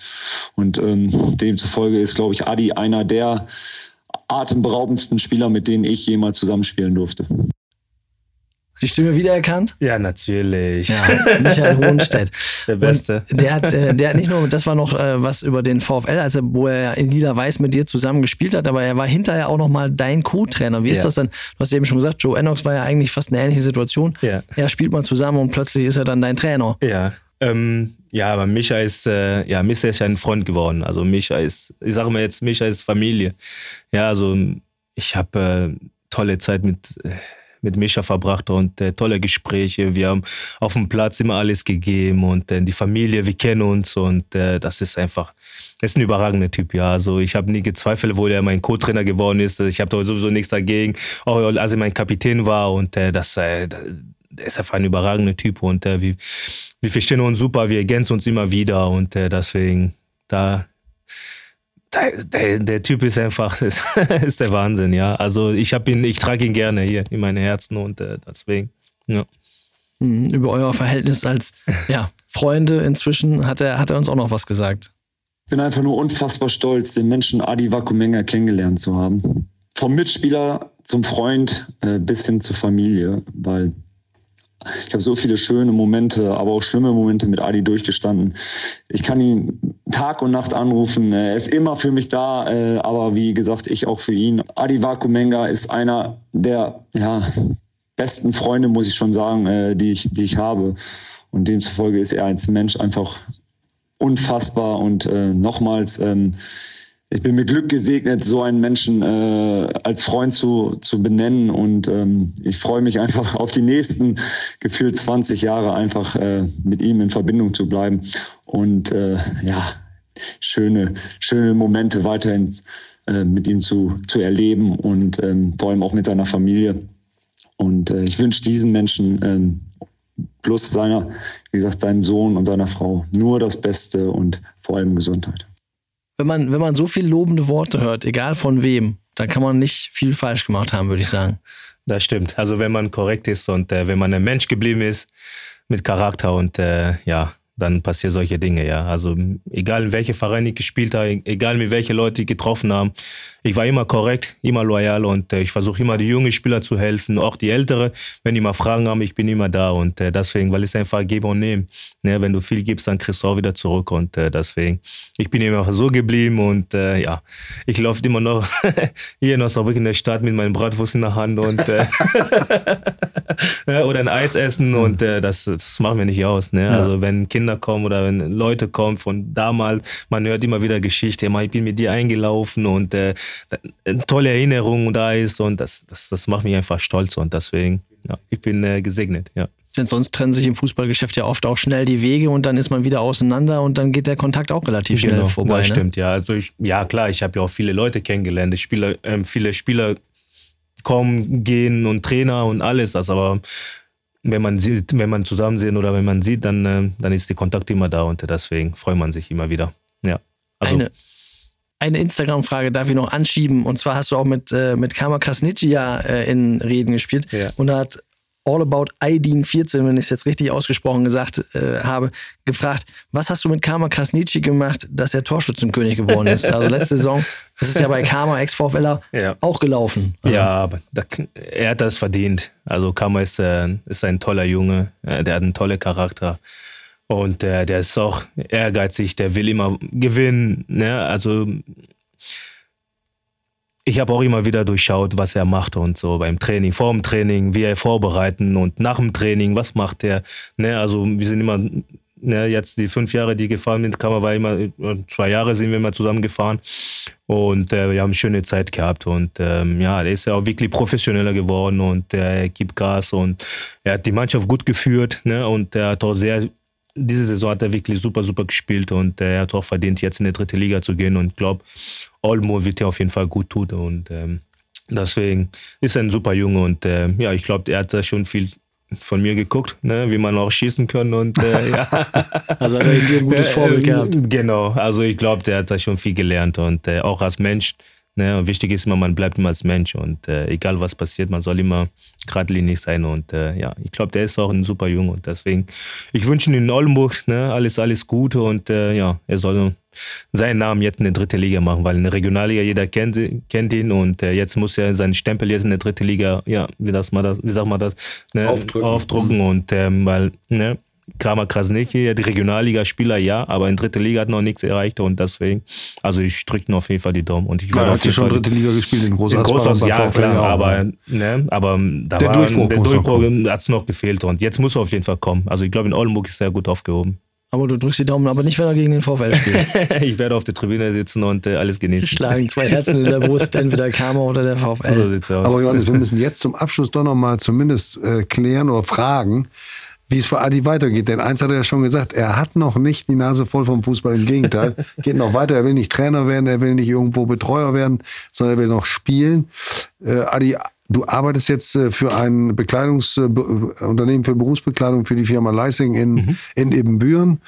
Und ähm, demzufolge ist, glaube ich, Adi einer der atemberaubendsten Spieler, mit denen ich jemals zusammenspielen durfte. Die Stimme wiedererkannt? Ja, natürlich. Ja, Michael Hohenstedt. Der Beste. Und der hat, äh, der hat nicht nur, das war noch äh, was über den VfL, also wo er in Lila Weiß mit dir zusammen gespielt hat, aber er war hinterher auch nochmal dein Co-Trainer. Wie ist ja. das denn? Du hast eben schon gesagt, Joe Enox war ja eigentlich fast eine ähnliche Situation. Ja. Er spielt mal zusammen und plötzlich ist er dann dein Trainer. Ja. Ähm, ja, aber Micha ist, äh, ja, Micha ist ein Freund geworden. Also Micha ist, ich sage mal jetzt, Micha ist Familie. Ja, also ich habe äh, tolle Zeit mit äh, mit Mischa verbracht und äh, tolle Gespräche. Wir haben auf dem Platz immer alles gegeben und äh, die Familie, wir kennen uns und äh, das ist einfach, ist ein überragender Typ, ja. Also ich habe nie gezweifelt, wo er mein Co-Trainer geworden ist. Ich habe sowieso nichts dagegen, auch als er mein Kapitän war und äh, das, äh, der ist einfach ein überragender Typ und äh, wir, wir verstehen uns super, wir ergänzen uns immer wieder und äh, deswegen da der, der, der, Typ ist einfach, ist, ist der Wahnsinn, ja. Also ich habe ihn, ich trage ihn gerne hier in meinem Herzen und äh, deswegen, ja. Mhm, über euer Verhältnis als ja, Freunde inzwischen hat er, hat er uns auch noch was gesagt. Ich bin einfach nur unfassbar stolz, den Menschen Adi Wakumenga kennengelernt zu haben. Vom Mitspieler zum Freund äh, bis hin zur Familie, weil ich habe so viele schöne Momente, aber auch schlimme Momente mit Adi durchgestanden. Ich kann ihn Tag und Nacht anrufen. Er ist immer für mich da, äh, aber wie gesagt, ich auch für ihn. Adi Wakumenga ist einer der ja, besten Freunde, muss ich schon sagen, äh, die, ich, die ich habe. Und demzufolge ist er als Mensch einfach unfassbar. Und äh, nochmals, ähm, ich bin mit Glück gesegnet, so einen Menschen äh, als Freund zu, zu benennen. Und ähm, ich freue mich einfach auf die nächsten gefühlt 20 Jahre einfach äh, mit ihm in Verbindung zu bleiben. Und äh, ja, schöne, schöne Momente weiterhin äh, mit ihm zu, zu erleben und ähm, vor allem auch mit seiner Familie. Und äh, ich wünsche diesen Menschen ähm, plus seiner, wie gesagt, seinem Sohn und seiner Frau nur das Beste und vor allem Gesundheit wenn man, wenn man so viel lobende Worte hört, egal von wem, dann kann man nicht viel falsch gemacht haben, würde ich sagen. Das stimmt. Also wenn man korrekt ist und äh, wenn man ein Mensch geblieben ist mit Charakter und äh, ja, dann passieren solche Dinge, ja. Also egal welche Vereine ich gespielt habe, egal mit welchen Leuten ich getroffen habe, ich war immer korrekt, immer loyal und äh, ich versuche immer die jungen Spieler zu helfen, auch die Ältere, wenn die mal Fragen haben, ich bin immer da und äh, deswegen, weil es einfach geben und nehmen. Ne? Wenn du viel gibst, dann kriegst du auch wieder zurück und äh, deswegen, ich bin immer so geblieben und äh, ja, ich laufe immer noch hier in Osnabrück in der Stadt mit meinem Bratwurst in der Hand und äh, oder ein Eis essen und äh, das, das machen wir nicht aus. Ne? Also wenn Kinder kommen oder wenn Leute kommen von damals, man hört immer wieder Geschichte, ich bin mit dir eingelaufen und eine tolle Erinnerung da ist und das, das, das macht mich einfach stolz und deswegen, ja, ich bin äh, gesegnet, ja. Denn sonst trennen sich im Fußballgeschäft ja oft auch schnell die Wege und dann ist man wieder auseinander und dann geht der Kontakt auch relativ schnell genau, vorbei. Das ne? stimmt, ja. Also ich, ja klar, ich habe ja auch viele Leute kennengelernt. Ich spiele, äh, viele Spieler kommen, gehen und Trainer und alles das, aber wenn man sieht, wenn man zusammen sehen oder wenn man sieht, dann, äh, dann ist der Kontakt immer da und deswegen freut man sich immer wieder. Ja. Also, Eine eine Instagram-Frage darf ich noch anschieben. Und zwar hast du auch mit, äh, mit Kama Krasnitschi ja äh, in Reden gespielt. Ja. Und da hat All About Aidin 14, wenn ich es jetzt richtig ausgesprochen gesagt äh, habe, gefragt, was hast du mit Kama Krasnitschi gemacht, dass er Torschützenkönig geworden ist? Also letzte Saison, das ist ja bei Kama, Ex-VfLer, ja. auch gelaufen. Also ja, aber da, er hat das verdient. Also Kama ist, äh, ist ein toller Junge, äh, der hat einen tollen Charakter. Und der, der ist auch ehrgeizig, der will immer gewinnen. Ne? Also ich habe auch immer wieder durchschaut, was er macht und so beim Training, vor dem Training, wie er vorbereiten und nach dem Training, was macht er. Ne? Also wir sind immer Ne, jetzt die fünf Jahre, die gefahren sind, man war immer, zwei Jahre sind wir immer zusammen gefahren und äh, wir haben eine schöne Zeit gehabt und ähm, ja, er ist ja auch wirklich professioneller geworden und er gibt Gas und er hat die Mannschaft gut geführt ne, und er hat auch sehr, diese Saison hat er wirklich super, super gespielt und er hat auch verdient, jetzt in die dritte Liga zu gehen und ich glaube, Olmo wird er auf jeden Fall gut tun und ähm, deswegen ist er ein super Junge und äh, ja, ich glaube, er hat da schon viel von mir geguckt, ne, wie man auch schießen kann und äh, ja. Also hat er dir ein gutes Vorbild gehabt. Genau, also ich glaube, der hat da schon viel gelernt und äh, auch als Mensch. Ne, wichtig ist immer, man bleibt immer als Mensch und äh, egal was passiert, man soll immer geradlinig sein und äh, ja, ich glaube, der ist auch ein super Junge und deswegen, ich wünsche ihm in Oldenburg ne, alles, alles Gute und äh, ja, er soll seinen Namen jetzt in der dritten Liga machen, weil in der Regionalliga jeder kennt, kennt ihn und äh, jetzt muss er seinen Stempel jetzt in der dritten Liga, ja, wie, das, mal das, wie sagt man das, ne, Aufdrücken. aufdrucken und ähm, weil, ne, Kramer Krasniki, die Regionalliga-Spieler ja, aber in dritter Liga hat noch nichts erreicht und deswegen, also ich drücke auf jeden Fall die Daumen. Und ich Ja, er hat ja schon dritte Liga gespielt in Großhaus. in Großhaus, ja, klar, auch, aber, ne? ne, aber da Der war Durchbruch der Durchbruch hat es noch gefehlt und jetzt muss er auf jeden Fall kommen. Also ich glaube, in Oldenburg ist er gut aufgehoben. Aber du drückst die Daumen, aber nicht, wenn er gegen den VfL spielt. ich werde auf der Tribüne sitzen und äh, alles genießen. Schlagen zwei Herzen in der Brust, entweder Karma oder der VfL. So sieht's aus. Aber Johannes, wir müssen jetzt zum Abschluss doch noch mal zumindest äh, klären oder fragen, wie es für Adi weitergeht. Denn eins hat er ja schon gesagt, er hat noch nicht die Nase voll vom Fußball. Im Gegenteil, geht noch weiter. Er will nicht Trainer werden, er will nicht irgendwo Betreuer werden, sondern er will noch spielen. Äh, Adi, du arbeitest jetzt äh, für ein Bekleidungsunternehmen für Berufsbekleidung für die Firma Leising in, in Ebenbüren.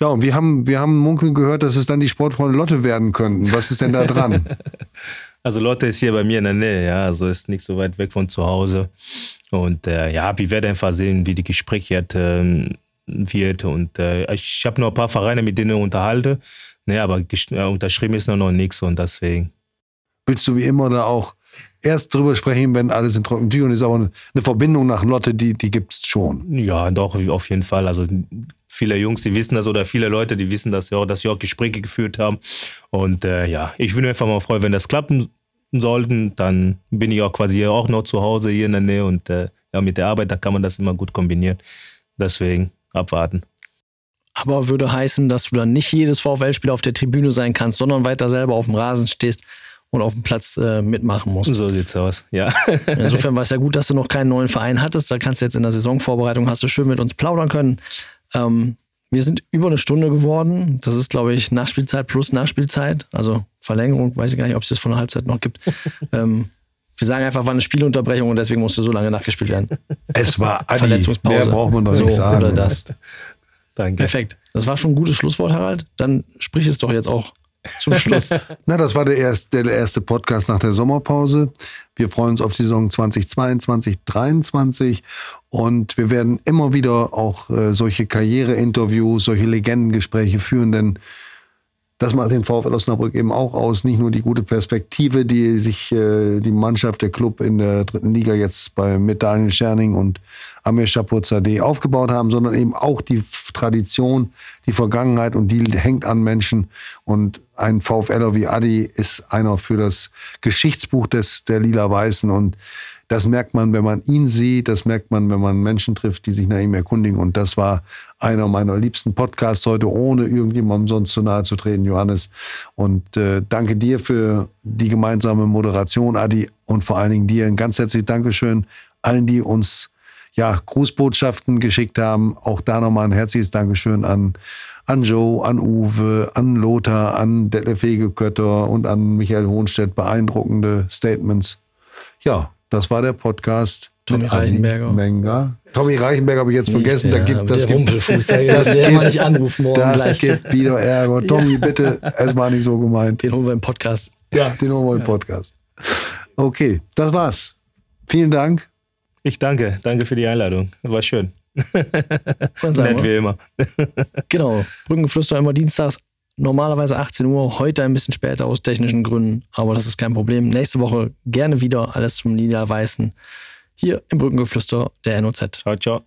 Ja, und wir haben, wir haben munkeln gehört, dass es dann die Sportfreunde Lotte werden könnten. Was ist denn da dran? Also Lotte ist hier bei mir in der Nähe, ja, also ist nicht so weit weg von zu Hause. Und äh, ja, wir werden einfach sehen, wie die Gespräche jetzt, ähm, wird. Und äh, ich habe noch ein paar Vereine, mit denen ich unterhalte, ne, aber äh, unterschrieben ist noch, noch nichts und deswegen. willst du wie immer da auch erst drüber sprechen, wenn alles in trockenen Tüchern ist, aber eine, eine Verbindung nach Lotte, die, die gibt es schon. Ja, doch, auf jeden Fall. Also viele Jungs, die wissen das oder viele Leute, die wissen das ja auch, dass sie auch Gespräche geführt haben. Und äh, ja, ich würde mich einfach mal freuen, wenn das klappen sollten, dann bin ich auch quasi auch noch zu Hause hier in der Nähe und äh, ja, mit der Arbeit, da kann man das immer gut kombinieren. Deswegen abwarten. Aber würde heißen, dass du dann nicht jedes VfL-Spiel auf der Tribüne sein kannst, sondern weiter selber auf dem Rasen stehst und auf dem Platz äh, mitmachen musst. So sieht's aus, ja. Insofern war es ja gut, dass du noch keinen neuen Verein hattest. Da kannst du jetzt in der Saisonvorbereitung, hast du schön mit uns plaudern können. Ähm, wir sind über eine Stunde geworden. Das ist, glaube ich, Nachspielzeit plus Nachspielzeit. Also Verlängerung, weiß ich gar nicht, ob es das von der Halbzeit noch gibt. ähm, wir sagen einfach, war eine Spielunterbrechung und deswegen musste so lange nachgespielt werden. Es war Adi. Verletzungspause. Mehr braucht man doch so, nicht sagen. Oder das. Danke. Perfekt. Das war schon ein gutes Schlusswort, Harald. Dann sprich es doch jetzt auch zum Schluss. Na, das war der erste, der erste Podcast nach der Sommerpause. Wir freuen uns auf die Saison 2022, 2023 und wir werden immer wieder auch äh, solche Karriereinterviews, solche Legendengespräche führen, denn das macht den VfL Osnabrück eben auch aus. Nicht nur die gute Perspektive, die sich äh, die Mannschaft, der Club in der dritten Liga jetzt bei mit Daniel Scherning und Amir Shapozadeh aufgebaut haben, sondern eben auch die Tradition, die Vergangenheit und die hängt an Menschen. Und ein VfLer wie Adi ist einer für das Geschichtsbuch des, der Lila-Weißen und das merkt man, wenn man ihn sieht, das merkt man, wenn man Menschen trifft, die sich nach ihm erkundigen. Und das war einer meiner liebsten Podcasts heute, ohne irgendjemandem sonst zu nahe zu treten, Johannes. Und äh, danke dir für die gemeinsame Moderation, Adi, und vor allen Dingen dir ein ganz herzliches Dankeschön allen, die uns ja, Grußbotschaften geschickt haben. Auch da nochmal ein herzliches Dankeschön an, an Joe, an Uwe, an Lothar, an Detlef Wegekötter und an Michael Hohnstedt. Beeindruckende Statements. Ja, das war der Podcast. Tommy Reichenberger. Menger. Tommy Reichenberger habe ich jetzt vergessen. Da Ja, gibt, das, der gibt, Rumpelfuß, der, das der gibt- nicht anrufen morgen das gleich. gibt wieder Ärger. Tommy, bitte, es war nicht so gemeint. Den holen wir im Podcast. Ja, den holen wir im Podcast. Okay, das war's. Vielen Dank. Ich danke, danke für die Einladung. War schön. Nett wie immer. Genau. Brückengeflüster immer dienstags, normalerweise 18 Uhr, heute ein bisschen später aus technischen Gründen, aber das ist kein Problem. Nächste Woche gerne wieder alles zum Lila Weißen hier im Brückengeflüster der NOZ. Ciao, ciao.